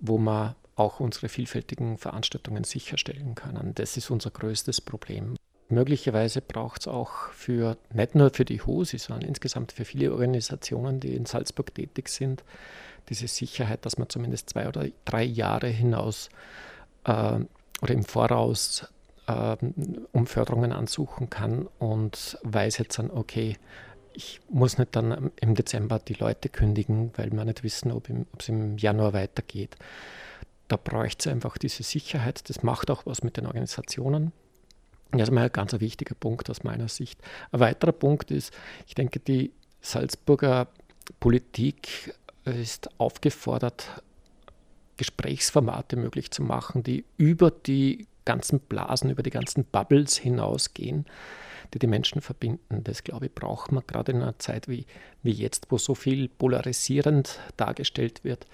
wo man auch unsere vielfältigen Veranstaltungen sicherstellen können. Das ist unser größtes Problem. Möglicherweise braucht es auch für, nicht nur für die HOSI, sondern insgesamt für viele Organisationen, die in Salzburg tätig sind, diese Sicherheit, dass man zumindest zwei oder drei Jahre hinaus äh, oder im Voraus äh, um Förderungen ansuchen kann und weiß jetzt dann, okay, ich muss nicht dann im Dezember die Leute kündigen, weil wir nicht wissen, ob es im Januar weitergeht. Da bräuchte es einfach diese Sicherheit. Das macht auch was mit den Organisationen. Das ist mal ein ganz wichtiger Punkt aus meiner Sicht. Ein weiterer Punkt ist, ich denke, die Salzburger Politik ist aufgefordert, Gesprächsformate möglich zu machen, die über die ganzen Blasen, über die ganzen Bubbles hinausgehen, die die Menschen verbinden. Das, glaube ich, braucht man gerade in einer Zeit wie, wie jetzt, wo so viel polarisierend dargestellt wird,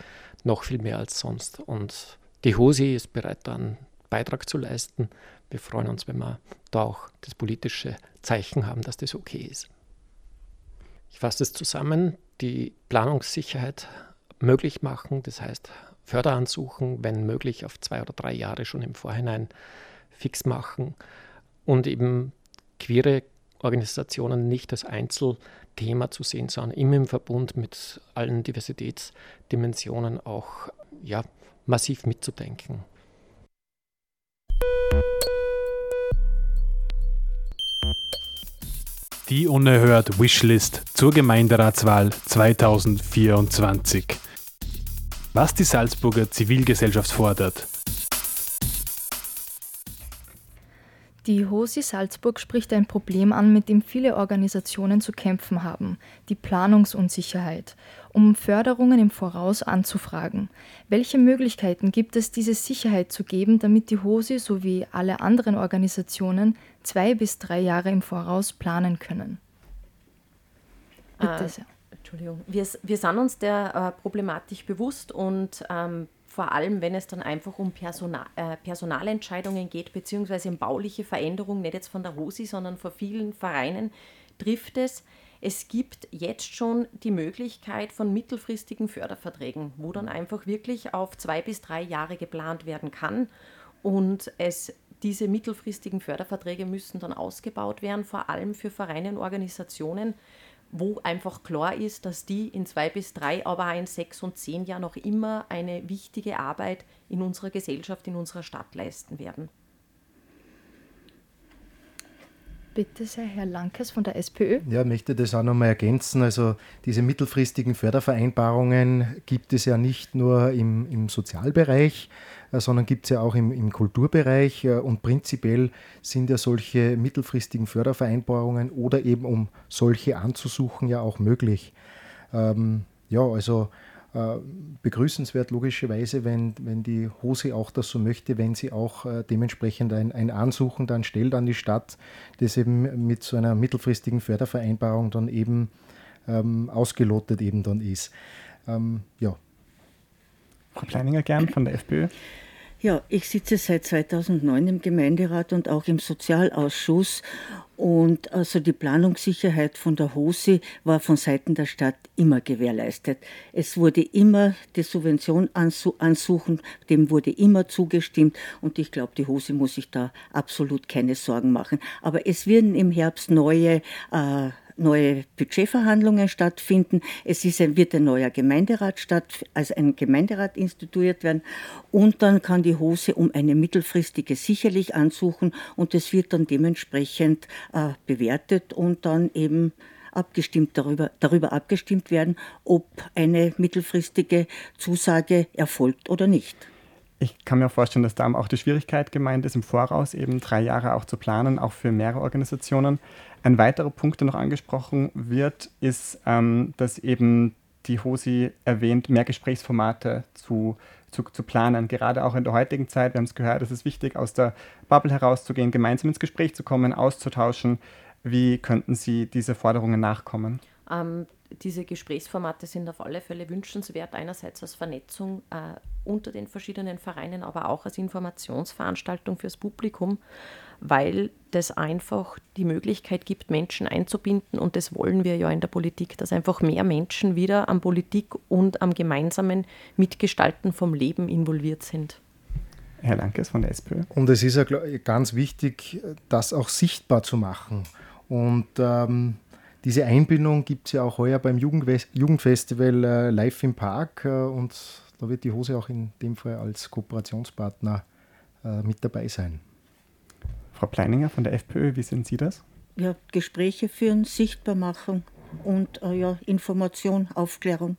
noch viel mehr als sonst. Und die HOSI ist bereit, da einen Beitrag zu leisten. Wir freuen uns, wenn wir da auch das politische Zeichen haben, dass das okay ist. Ich fasse es zusammen, die Planungssicherheit möglich machen, das heißt Förderansuchen, wenn möglich, auf zwei oder drei Jahre schon im Vorhinein fix machen und eben queere Organisationen nicht als Einzelthema zu sehen, sondern immer im Verbund mit allen Diversitätsdimensionen auch ja, massiv mitzudenken. Die unerhört Wishlist zur Gemeinderatswahl 2024. Was die Salzburger Zivilgesellschaft fordert. Die HOSI Salzburg spricht ein Problem an, mit dem viele Organisationen zu kämpfen haben, die Planungsunsicherheit, um Förderungen im Voraus anzufragen. Welche Möglichkeiten gibt es, diese Sicherheit zu geben, damit die HOSI sowie alle anderen Organisationen zwei bis drei Jahre im Voraus planen können? Bitte sehr. Äh, Entschuldigung. Wir, wir sind uns der äh, Problematik bewusst und ähm, vor allem wenn es dann einfach um Personal, äh, Personalentscheidungen geht, beziehungsweise um bauliche Veränderungen, nicht jetzt von der ROSI, sondern von vielen Vereinen, trifft es. Es gibt jetzt schon die Möglichkeit von mittelfristigen Förderverträgen, wo dann einfach wirklich auf zwei bis drei Jahre geplant werden kann. Und es, diese mittelfristigen Förderverträge müssen dann ausgebaut werden, vor allem für Vereine und Organisationen, wo einfach klar ist, dass die in zwei bis drei, aber auch in sechs und zehn Jahren noch immer eine wichtige Arbeit in unserer Gesellschaft, in unserer Stadt leisten werden. Bitte sehr, Herr Lankes von der SPÖ. Ja, möchte das auch nochmal ergänzen. Also diese mittelfristigen Fördervereinbarungen gibt es ja nicht nur im, im Sozialbereich, äh, sondern gibt es ja auch im, im Kulturbereich. Äh, und prinzipiell sind ja solche mittelfristigen Fördervereinbarungen oder eben um solche anzusuchen ja auch möglich. Ähm, ja, also begrüßenswert logischerweise, wenn, wenn die Hose auch das so möchte, wenn sie auch äh, dementsprechend ein, ein Ansuchen dann stellt an die Stadt, das eben mit so einer mittelfristigen Fördervereinbarung dann eben ähm, ausgelotet eben dann ist. Ähm, ja. Frau Kleininger gern von der FPÖ. Ja, ich sitze seit 2009 im Gemeinderat und auch im Sozialausschuss. Und also die Planungssicherheit von der HOSI war von Seiten der Stadt immer gewährleistet. Es wurde immer die Subvention ansuchen, dem wurde immer zugestimmt. Und ich glaube, die HOSI muss sich da absolut keine Sorgen machen. Aber es werden im Herbst neue äh, neue Budgetverhandlungen stattfinden. Es ist ein, wird ein neuer Gemeinderat statt, also ein Gemeinderat instituiert werden. Und dann kann die Hose um eine mittelfristige sicherlich ansuchen und es wird dann dementsprechend äh, bewertet und dann eben abgestimmt darüber, darüber abgestimmt werden, ob eine mittelfristige Zusage erfolgt oder nicht. Ich kann mir vorstellen, dass da auch die Schwierigkeit gemeint ist, im Voraus eben drei Jahre auch zu planen, auch für mehrere Organisationen. Ein weiterer Punkt, der noch angesprochen wird, ist, ähm, dass eben die HOSI erwähnt, mehr Gesprächsformate zu, zu, zu, planen. Gerade auch in der heutigen Zeit, wir haben es gehört, es ist wichtig, aus der Bubble herauszugehen, gemeinsam ins Gespräch zu kommen, auszutauschen. Wie könnten Sie diese Forderungen nachkommen? Ähm, diese Gesprächsformate sind auf alle Fälle wünschenswert, einerseits als Vernetzung äh, unter den verschiedenen Vereinen, aber auch als Informationsveranstaltung fürs Publikum, weil das einfach die Möglichkeit gibt, Menschen einzubinden und das wollen wir ja in der Politik, dass einfach mehr Menschen wieder am Politik und am gemeinsamen Mitgestalten vom Leben involviert sind. Herr Lankes von der SPÖ. Und es ist ja ganz wichtig, das auch sichtbar zu machen. Und ähm, diese Einbindung gibt es ja auch heuer beim Jugendfestival äh, Live im Park äh, und da wird die Hose auch in dem Fall als Kooperationspartner äh, mit dabei sein. Frau Pleininger von der FPÖ, wie sehen Sie das? Ja, Gespräche führen, sichtbar machen und äh, ja, Information, Aufklärung.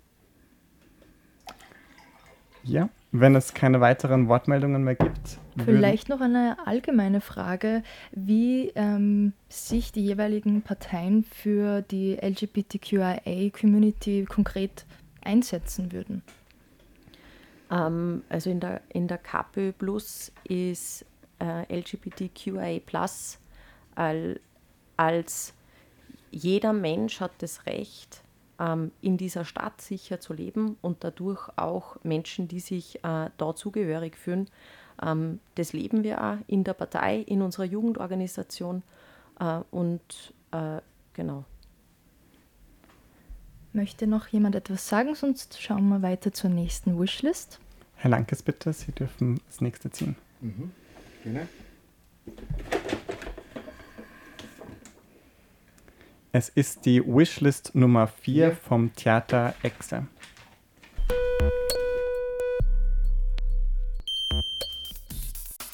Ja, wenn es keine weiteren Wortmeldungen mehr gibt. Vielleicht noch eine allgemeine Frage, wie ähm, sich die jeweiligen Parteien für die LGBTQIA-Community konkret einsetzen würden. Ähm, also in der, in der KPÖ Plus ist äh, LGBTQIA Plus als, als jeder Mensch hat das Recht, in dieser Stadt sicher zu leben und dadurch auch Menschen, die sich äh, da zugehörig fühlen. Ähm, das leben wir auch in der Partei, in unserer Jugendorganisation äh, und äh, genau. Möchte noch jemand etwas sagen? Sonst schauen wir weiter zur nächsten Wishlist. Herr Lankes, bitte, Sie dürfen das nächste ziehen. Mhm. Gerne. Es ist die Wishlist Nummer 4 ja. vom Theater Exe.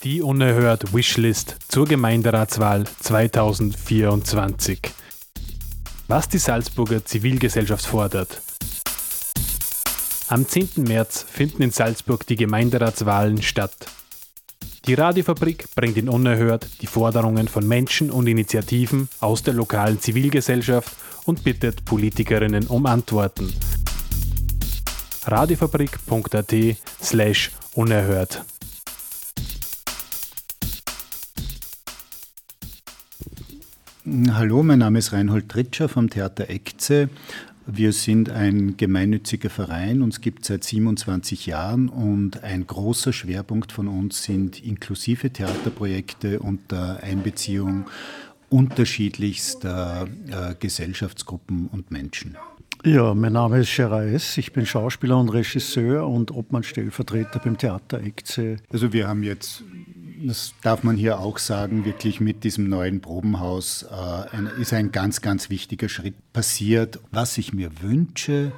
Die unerhört Wishlist zur Gemeinderatswahl 2024. Was die Salzburger Zivilgesellschaft fordert. Am 10. März finden in Salzburg die Gemeinderatswahlen statt. Die Radiofabrik bringt in Unerhört die Forderungen von Menschen und Initiativen aus der lokalen Zivilgesellschaft und bittet Politikerinnen um Antworten. radiofabrik.at slash unerhört. Hallo, mein Name ist Reinhold Tritscher vom Theater Ekze wir sind ein gemeinnütziger Verein, uns gibt es seit 27 Jahren und ein großer Schwerpunkt von uns sind inklusive Theaterprojekte unter Einbeziehung unterschiedlichster äh, Gesellschaftsgruppen und Menschen. Ja, mein Name ist Scherais, ich bin Schauspieler und Regisseur und Obmann-Stellvertreter beim Theater Ekze. Also wir haben jetzt das darf man hier auch sagen, wirklich mit diesem neuen Probenhaus äh, ist ein ganz, ganz wichtiger Schritt passiert. Was ich mir wünsche,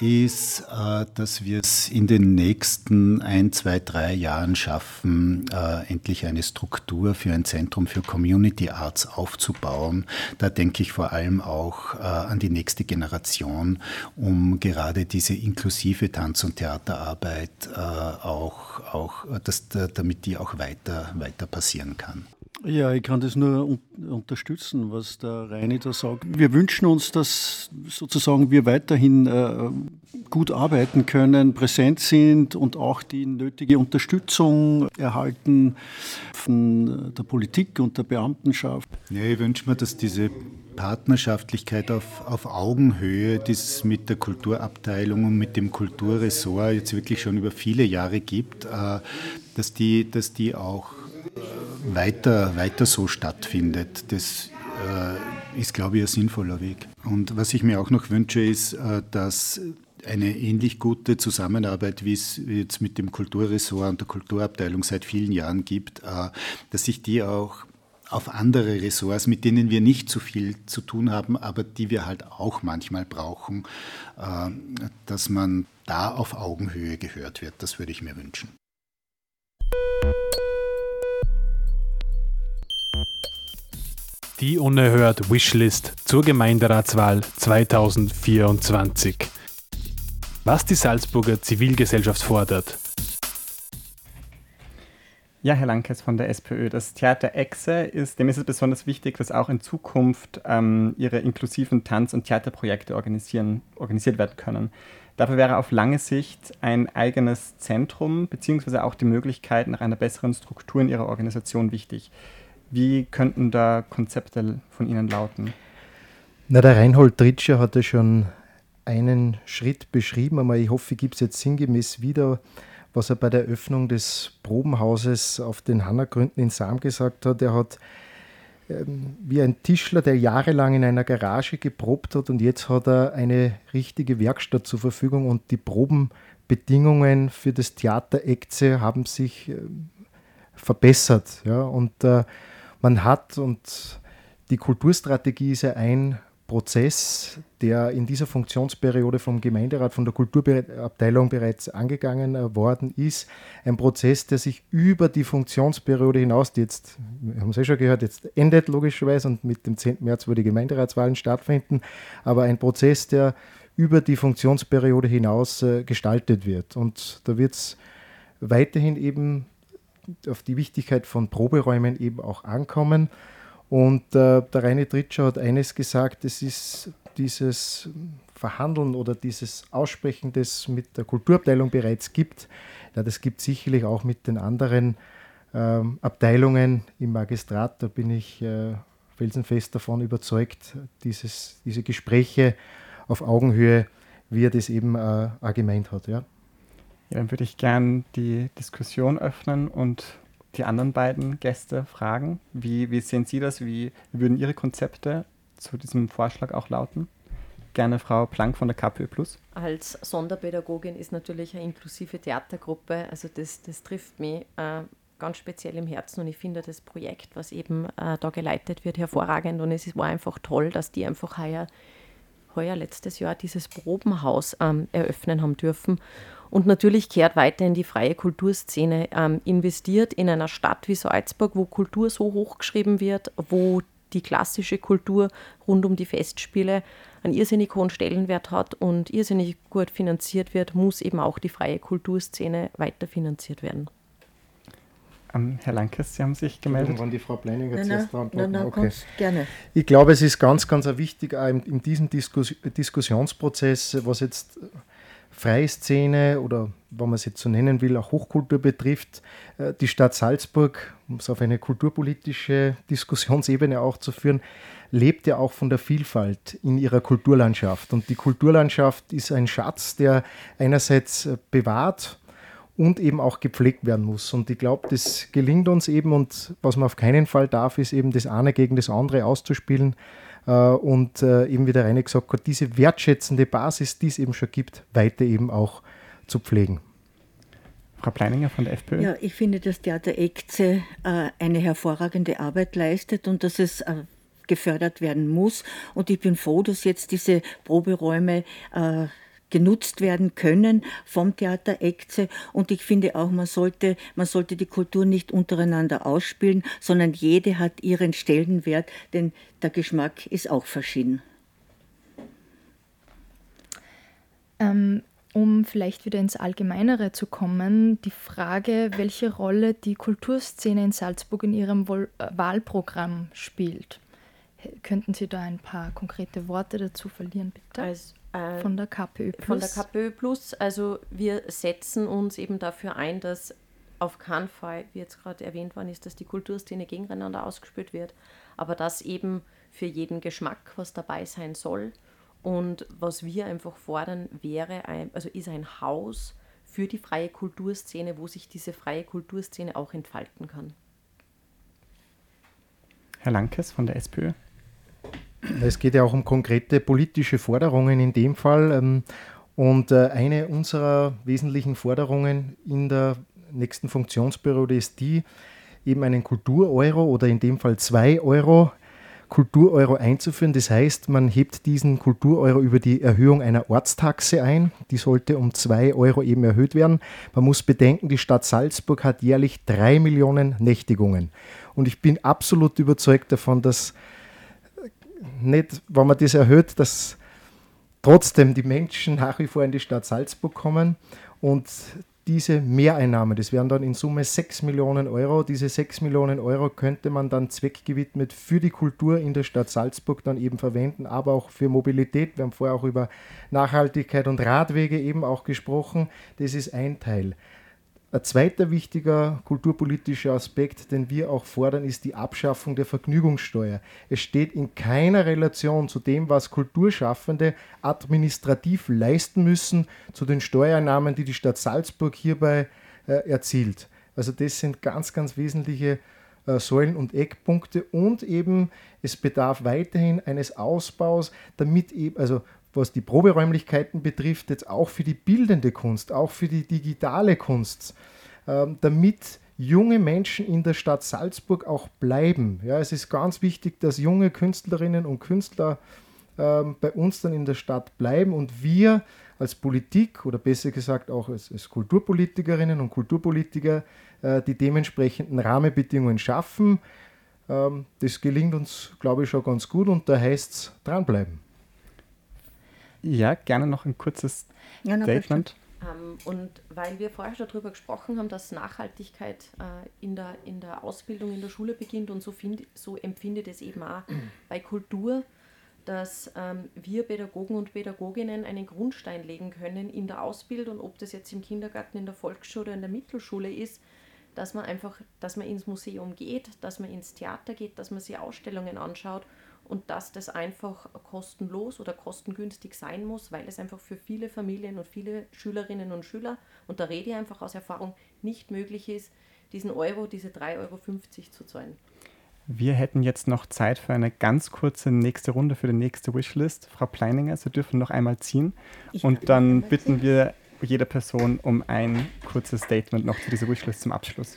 ist, äh, dass wir es in den nächsten ein, zwei, drei Jahren schaffen, äh, endlich eine Struktur für ein Zentrum für Community Arts aufzubauen. Da denke ich vor allem auch äh, an die nächste Generation, um gerade diese inklusive Tanz- und Theaterarbeit auch, auch dass, damit die auch weiter, weiter passieren kann. Ja, ich kann das nur un unterstützen, was der Reini da sagt. Wir wünschen uns, dass sozusagen wir weiterhin äh, gut arbeiten können, präsent sind und auch die nötige Unterstützung erhalten von der Politik und der Beamtenschaft. Ja, ich wünsche mir, dass diese Partnerschaftlichkeit auf, auf Augenhöhe, die es mit der Kulturabteilung und mit dem Kulturressort jetzt wirklich schon über viele Jahre gibt, äh, dass, die, dass die auch weiter, weiter so stattfindet. Das äh, ist, glaube ich, ein sinnvoller Weg. Und was ich mir auch noch wünsche, ist, äh, dass eine ähnlich gute Zusammenarbeit, wie es jetzt mit dem Kulturressort und der Kulturabteilung seit vielen Jahren gibt, äh, dass sich die auch auf andere Ressorts, mit denen wir nicht so viel zu tun haben, aber die wir halt auch manchmal brauchen, äh, dass man da auf Augenhöhe gehört wird. Das würde ich mir wünschen. Die unerhört Wishlist zur Gemeinderatswahl 2024. Was die Salzburger Zivilgesellschaft fordert. Ja, Herr Lankes von der SPÖ, das Theater Exe ist, dem ist es besonders wichtig, dass auch in Zukunft ähm, ihre inklusiven Tanz- und Theaterprojekte organisieren, organisiert werden können. Dafür wäre auf lange Sicht ein eigenes Zentrum beziehungsweise auch die Möglichkeit nach einer besseren Struktur in ihrer Organisation wichtig. Wie könnten da Konzepte von Ihnen lauten? Na, der Reinhold Tritscher hat ja schon einen Schritt beschrieben, aber ich hoffe, ich gebe es jetzt sinngemäß wieder was er bei der Öffnung des Probenhauses auf den Hannergründen in Sam gesagt hat. Er hat ähm, wie ein Tischler, der jahrelang in einer Garage geprobt hat und jetzt hat er eine richtige Werkstatt zur Verfügung und die Probenbedingungen für das Theater Ekze haben sich äh, verbessert. Ja, und äh, man hat, und die Kulturstrategie ist ja ein Prozess, der in dieser Funktionsperiode vom Gemeinderat, von der Kulturabteilung bereits angegangen äh, worden ist. Ein Prozess, der sich über die Funktionsperiode hinaus, die jetzt, wir haben es ja schon gehört, jetzt endet logischerweise und mit dem 10. März, wo die Gemeinderatswahlen stattfinden, aber ein Prozess, der über die Funktionsperiode hinaus äh, gestaltet wird. Und da wird es weiterhin eben auf die Wichtigkeit von Proberäumen eben auch ankommen. Und äh, der Reine Tritscher hat eines gesagt, es ist dieses Verhandeln oder dieses Aussprechen, das mit der Kulturabteilung bereits gibt, ja, das gibt sicherlich auch mit den anderen ähm, Abteilungen im Magistrat. Da bin ich äh, felsenfest davon überzeugt, dieses, diese Gespräche auf Augenhöhe, wie er das eben äh, gemeint hat. Ja. Ja, dann würde ich gern die Diskussion öffnen und die anderen beiden Gäste fragen. Wie, wie sehen Sie das? Wie, würden Ihre Konzepte zu diesem Vorschlag auch lauten? Gerne Frau Planck von der KPÖ Plus. Als Sonderpädagogin ist natürlich eine inklusive Theatergruppe, also das, das trifft mich äh, ganz speziell im Herzen und ich finde das Projekt, was eben äh, da geleitet wird, hervorragend und es war einfach toll, dass die einfach heuer, heuer letztes Jahr dieses Probenhaus ähm, eröffnen haben dürfen und natürlich kehrt weiter in die freie Kulturszene, ähm, investiert in einer Stadt wie Salzburg, wo Kultur so hochgeschrieben wird, wo die klassische Kultur rund um die Festspiele einen irrsinnig hohen Stellenwert hat und irrsinnig gut finanziert wird, muss eben auch die freie Kulturszene weiterfinanziert werden. Um, Herr Lankes, Sie haben sich gemeldet. Wann die Frau Pleininger nein, zuerst nein, nein, nein, okay. gerne. Ich glaube, es ist ganz, ganz wichtig, in, in diesem Diskus Diskussionsprozess, was jetzt freie Szene oder, wenn man es jetzt so nennen will, auch Hochkultur betrifft, äh, die Stadt Salzburg, um es auf eine kulturpolitische Diskussionsebene auch zu führen, lebt ja auch von der Vielfalt in ihrer Kulturlandschaft. Und die Kulturlandschaft ist ein Schatz, der einerseits bewahrt und eben auch gepflegt werden muss. Und ich glaube, das gelingt uns eben und was man auf keinen Fall darf, ist eben das eine gegen das andere auszuspielen, äh, und äh, eben wie der Reine gesagt hat, diese wertschätzende Basis, die es eben schon gibt, weiter eben auch zu pflegen. Frau Pleininger von der FPÖ. Ja, ich finde, dass Theater Ekze äh, eine hervorragende Arbeit leistet und dass es gefördert werden muss. Und ich bin froh, dass jetzt diese Proberäume genutzt werden können vom Theater Ekze. Und ich finde auch, man sollte, man sollte die Kultur nicht untereinander ausspielen, sondern jede hat ihren Stellenwert, denn der Geschmack ist auch verschieden. Ähm, um vielleicht wieder ins Allgemeinere zu kommen, die Frage, welche Rolle die Kulturszene in Salzburg in Ihrem Wahlprogramm spielt. Könnten Sie da ein paar konkrete Worte dazu verlieren, bitte? Also, äh, von der KPÖ Plus. Von der KPÖ Plus. Also wir setzen uns eben dafür ein, dass auf keinen Fall, wie jetzt gerade erwähnt worden ist, dass die Kulturszene gegeneinander ausgespielt wird, aber dass eben für jeden Geschmack was dabei sein soll. Und was wir einfach fordern, wäre ein, also ist ein Haus für die freie Kulturszene, wo sich diese freie Kulturszene auch entfalten kann. Herr Lankes von der SPÖ. Es geht ja auch um konkrete politische Forderungen in dem Fall. Ähm, und äh, eine unserer wesentlichen Forderungen in der nächsten Funktionsperiode ist die, eben einen Kultureuro oder in dem Fall zwei Euro Kultureuro einzuführen. Das heißt, man hebt diesen Kultureuro über die Erhöhung einer Ortstaxe ein. Die sollte um zwei Euro eben erhöht werden. Man muss bedenken, die Stadt Salzburg hat jährlich drei Millionen Nächtigungen. Und ich bin absolut überzeugt davon, dass nicht, wenn man das erhöht, dass trotzdem die Menschen nach wie vor in die Stadt Salzburg kommen und diese Mehreinnahmen, das wären dann in Summe 6 Millionen Euro. Diese 6 Millionen Euro könnte man dann zweckgewidmet für die Kultur in der Stadt Salzburg dann eben verwenden, aber auch für Mobilität. Wir haben vorher auch über Nachhaltigkeit und Radwege eben auch gesprochen. Das ist ein Teil. Ein zweiter wichtiger kulturpolitischer Aspekt, den wir auch fordern, ist die Abschaffung der Vergnügungssteuer. Es steht in keiner Relation zu dem, was Kulturschaffende administrativ leisten müssen, zu den Steuernahmen, die die Stadt Salzburg hierbei äh, erzielt. Also das sind ganz, ganz wesentliche äh, Säulen und Eckpunkte und eben es bedarf weiterhin eines Ausbaus, damit eben, also was die Proberäumlichkeiten betrifft, jetzt auch für die bildende Kunst, auch für die digitale Kunst, ähm, damit junge Menschen in der Stadt Salzburg auch bleiben. Ja, es ist ganz wichtig, dass junge Künstlerinnen und Künstler ähm, bei uns dann in der Stadt bleiben und wir als Politik oder besser gesagt auch als, als Kulturpolitikerinnen und Kulturpolitiker äh, die dementsprechenden Rahmenbedingungen schaffen. Ähm, das gelingt uns, glaube ich, schon ganz gut und da heißt es dranbleiben. Ja, gerne noch ein kurzes ja, Statement. Ähm, und weil wir vorher schon darüber gesprochen haben, dass Nachhaltigkeit äh, in, der, in der Ausbildung, in der Schule beginnt und so, find, so empfindet es eben auch bei Kultur, dass ähm, wir Pädagogen und Pädagoginnen einen Grundstein legen können in der Ausbildung, ob das jetzt im Kindergarten, in der Volksschule oder in der Mittelschule ist, dass man einfach, dass man ins Museum geht, dass man ins Theater geht, dass man sich Ausstellungen anschaut und dass das einfach kostenlos oder kostengünstig sein muss, weil es einfach für viele Familien und viele Schülerinnen und Schüler, und da rede ich einfach aus Erfahrung, nicht möglich ist, diesen Euro, diese 3,50 Euro zu zahlen. Wir hätten jetzt noch Zeit für eine ganz kurze nächste Runde für die nächste Wishlist. Frau Pleininger, Sie dürfen noch einmal ziehen. Ich und dann bitten ziehen. wir jede Person um ein kurzes Statement noch zu dieser Wishlist zum Abschluss.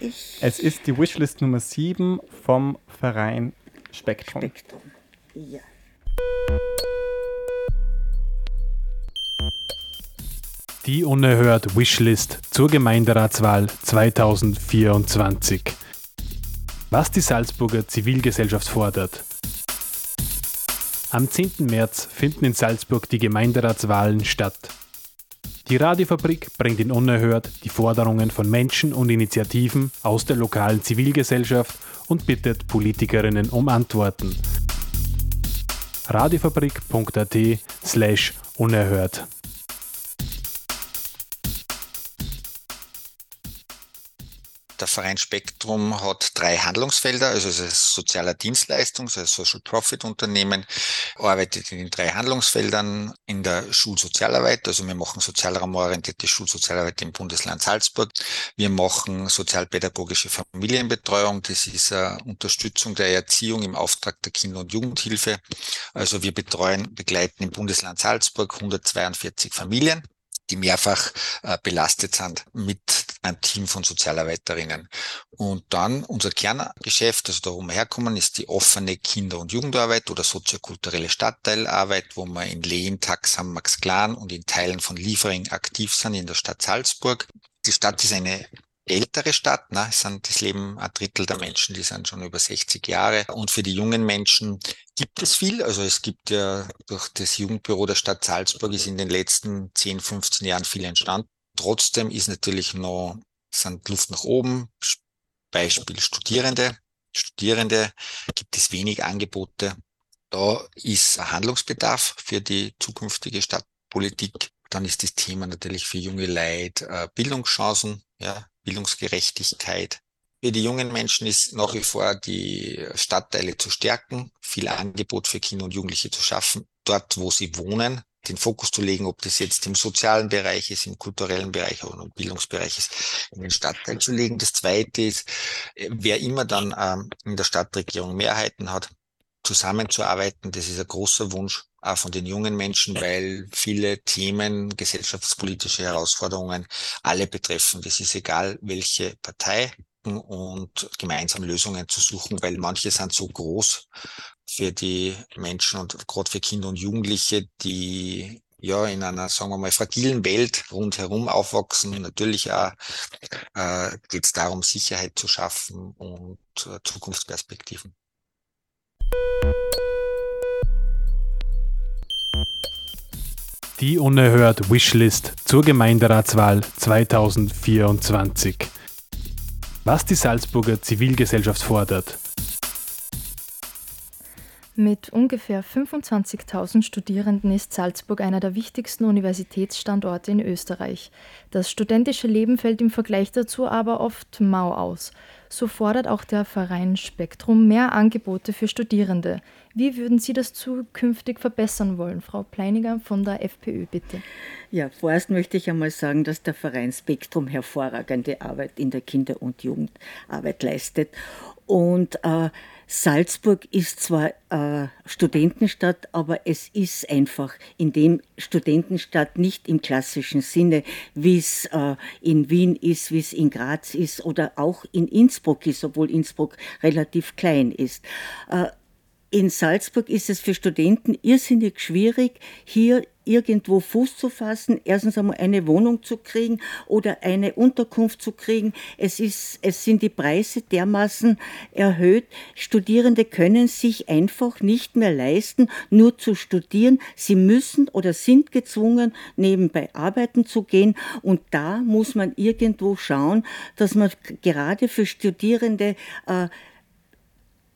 Ich es ist die Wishlist Nummer 7 vom Verein Spektrum. Spektrum. Ja. Die unerhört Wishlist zur Gemeinderatswahl 2024. Was die Salzburger Zivilgesellschaft fordert. Am 10. März finden in Salzburg die Gemeinderatswahlen statt. Die Radiofabrik bringt in Unerhört die Forderungen von Menschen und Initiativen aus der lokalen Zivilgesellschaft und bittet Politikerinnen um Antworten. radiofabrik.at slash unerhört. Der Verein Spektrum hat drei Handlungsfelder, also es ist sozialer Dienstleistungs-, also Social Profit Unternehmen, arbeitet in den drei Handlungsfeldern in der Schulsozialarbeit, also wir machen sozialraumorientierte Schulsozialarbeit im Bundesland Salzburg. Wir machen sozialpädagogische Familienbetreuung, das ist eine Unterstützung der Erziehung im Auftrag der Kinder- und Jugendhilfe. Also wir betreuen, begleiten im Bundesland Salzburg 142 Familien die mehrfach äh, belastet sind mit einem Team von Sozialarbeiterinnen. Und dann unser Kerngeschäft, also da wo wir herkommen, ist die offene Kinder- und Jugendarbeit oder soziokulturelle Stadtteilarbeit, wo wir in Lehen, Taxam, Max Klan und in Teilen von Liefering aktiv sind in der Stadt Salzburg. Die Stadt ist eine ältere Stadt. Ne? Es sind das Leben ein Drittel der Menschen, die sind schon über 60 Jahre. Und für die jungen Menschen gibt es viel. Also es gibt ja durch das Jugendbüro der Stadt Salzburg ist in den letzten 10, 15 Jahren viel entstanden. Trotzdem ist natürlich noch, sind Luft nach oben. Beispiel Studierende. Studierende gibt es wenig Angebote. Da ist Handlungsbedarf für die zukünftige Stadtpolitik. Dann ist das Thema natürlich für junge Leute äh, Bildungschancen, ja, Bildungsgerechtigkeit. Für die jungen Menschen ist nach wie vor die Stadtteile zu stärken, viel Angebot für Kinder und Jugendliche zu schaffen, dort wo sie wohnen, den Fokus zu legen, ob das jetzt im sozialen Bereich ist, im kulturellen Bereich oder im Bildungsbereich ist, in den Stadtteil zu legen. Das Zweite ist, äh, wer immer dann ähm, in der Stadtregierung Mehrheiten hat, zusammenzuarbeiten. Das ist ein großer Wunsch von den jungen Menschen, weil viele Themen, gesellschaftspolitische Herausforderungen alle betreffen. Das ist egal, welche Partei und gemeinsam Lösungen zu suchen, weil manche sind so groß für die Menschen und gerade für Kinder und Jugendliche, die ja in einer, sagen wir mal, fragilen Welt rundherum aufwachsen. Natürlich auch äh, geht es darum, Sicherheit zu schaffen und äh, Zukunftsperspektiven. Die unerhört Wishlist zur Gemeinderatswahl 2024. Was die Salzburger Zivilgesellschaft fordert. Mit ungefähr 25.000 Studierenden ist Salzburg einer der wichtigsten Universitätsstandorte in Österreich. Das studentische Leben fällt im Vergleich dazu aber oft mau aus. So fordert auch der Verein Spektrum mehr Angebote für Studierende. Wie würden Sie das zukünftig verbessern wollen? Frau Pleiniger von der FPÖ, bitte. Ja, vorerst möchte ich einmal sagen, dass der Verein Spektrum hervorragende Arbeit in der Kinder- und Jugendarbeit leistet. Und äh, Salzburg ist zwar äh, Studentenstadt, aber es ist einfach in dem Studentenstadt nicht im klassischen Sinne, wie es äh, in Wien ist, wie es in Graz ist oder auch in Innsbruck ist, obwohl Innsbruck relativ klein ist. Äh, in Salzburg ist es für Studenten irrsinnig schwierig, hier irgendwo Fuß zu fassen, erstens einmal eine Wohnung zu kriegen oder eine Unterkunft zu kriegen. Es, ist, es sind die Preise dermaßen erhöht. Studierende können sich einfach nicht mehr leisten, nur zu studieren. Sie müssen oder sind gezwungen, nebenbei arbeiten zu gehen. Und da muss man irgendwo schauen, dass man gerade für Studierende äh,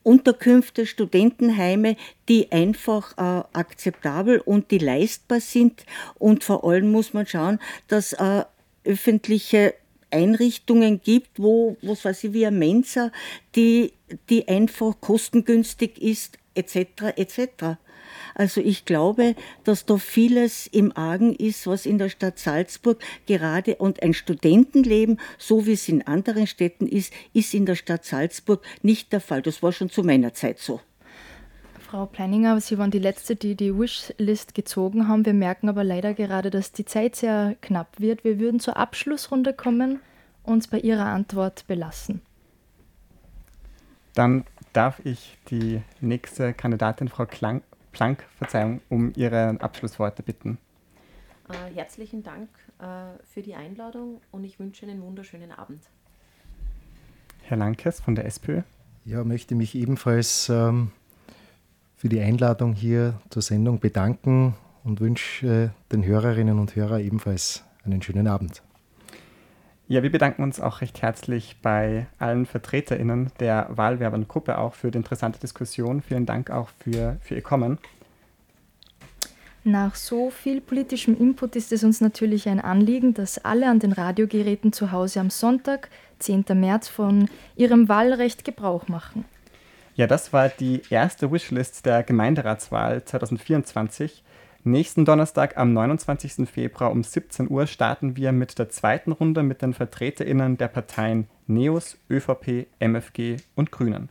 Unterkünfte, Studentenheime, die einfach äh, akzeptabel und die leistbar sind. Und vor allem muss man schauen, dass äh, öffentliche Einrichtungen gibt, wo, was weiß ich, wie eine Mensa, die, die einfach kostengünstig ist, etc., etc. Also ich glaube, dass da vieles im Argen ist, was in der Stadt Salzburg gerade und ein Studentenleben, so wie es in anderen Städten ist, ist in der Stadt Salzburg nicht der Fall. Das war schon zu meiner Zeit so. Frau Pleininger, Sie waren die Letzte, die die Wishlist gezogen haben. Wir merken aber leider gerade, dass die Zeit sehr knapp wird. Wir würden zur Abschlussrunde kommen, uns bei Ihrer Antwort belassen. Dann darf ich die nächste Kandidatin, Frau Klang, Planck, Verzeihung, um Ihre Abschlussworte bitten. Äh, herzlichen Dank äh, für die Einladung und ich wünsche einen wunderschönen Abend. Herr Lankes von der SPÖ. Ja, möchte mich ebenfalls ähm, für die Einladung hier zur Sendung bedanken und wünsche äh, den Hörerinnen und Hörern ebenfalls einen schönen Abend. Ja, wir bedanken uns auch recht herzlich bei allen VertreterInnen der Wahlwerbern-Gruppe auch für die interessante Diskussion. Vielen Dank auch für, für Ihr Kommen. Nach so viel politischem Input ist es uns natürlich ein Anliegen, dass alle an den Radiogeräten zu Hause am Sonntag, 10. März, von ihrem Wahlrecht Gebrauch machen. Ja, das war die erste Wishlist der Gemeinderatswahl 2024. Nächsten Donnerstag am 29. Februar um 17 Uhr starten wir mit der zweiten Runde mit den VertreterInnen der Parteien NEOS, ÖVP, MFG und Grünen.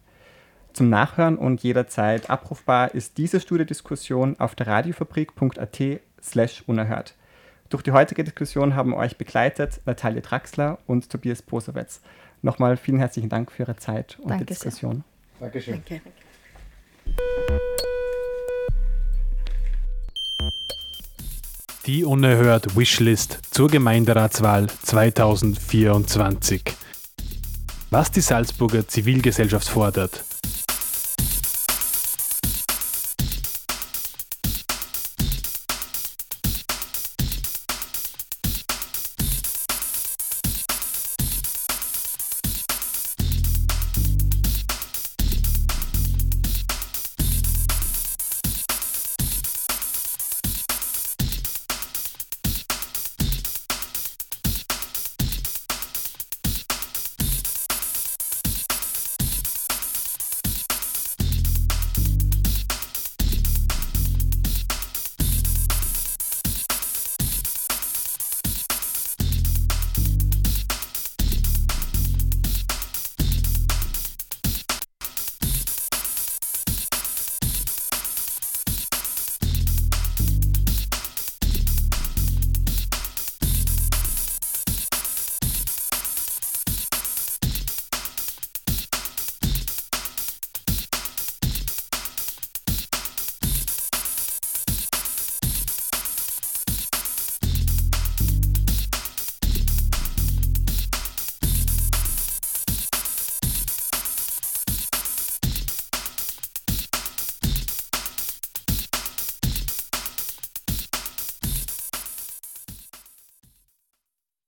Zum Nachhören und jederzeit abrufbar ist diese Studiodiskussion auf der radiofabrik.at slash unerhört. Durch die heutige Diskussion haben euch begleitet Natalie Draxler und Tobias Posowetz. Nochmal vielen herzlichen Dank für Ihre Zeit und Danke die Diskussion. Sehr. Dankeschön. Danke. Die unerhört Wishlist zur Gemeinderatswahl 2024. Was die Salzburger Zivilgesellschaft fordert.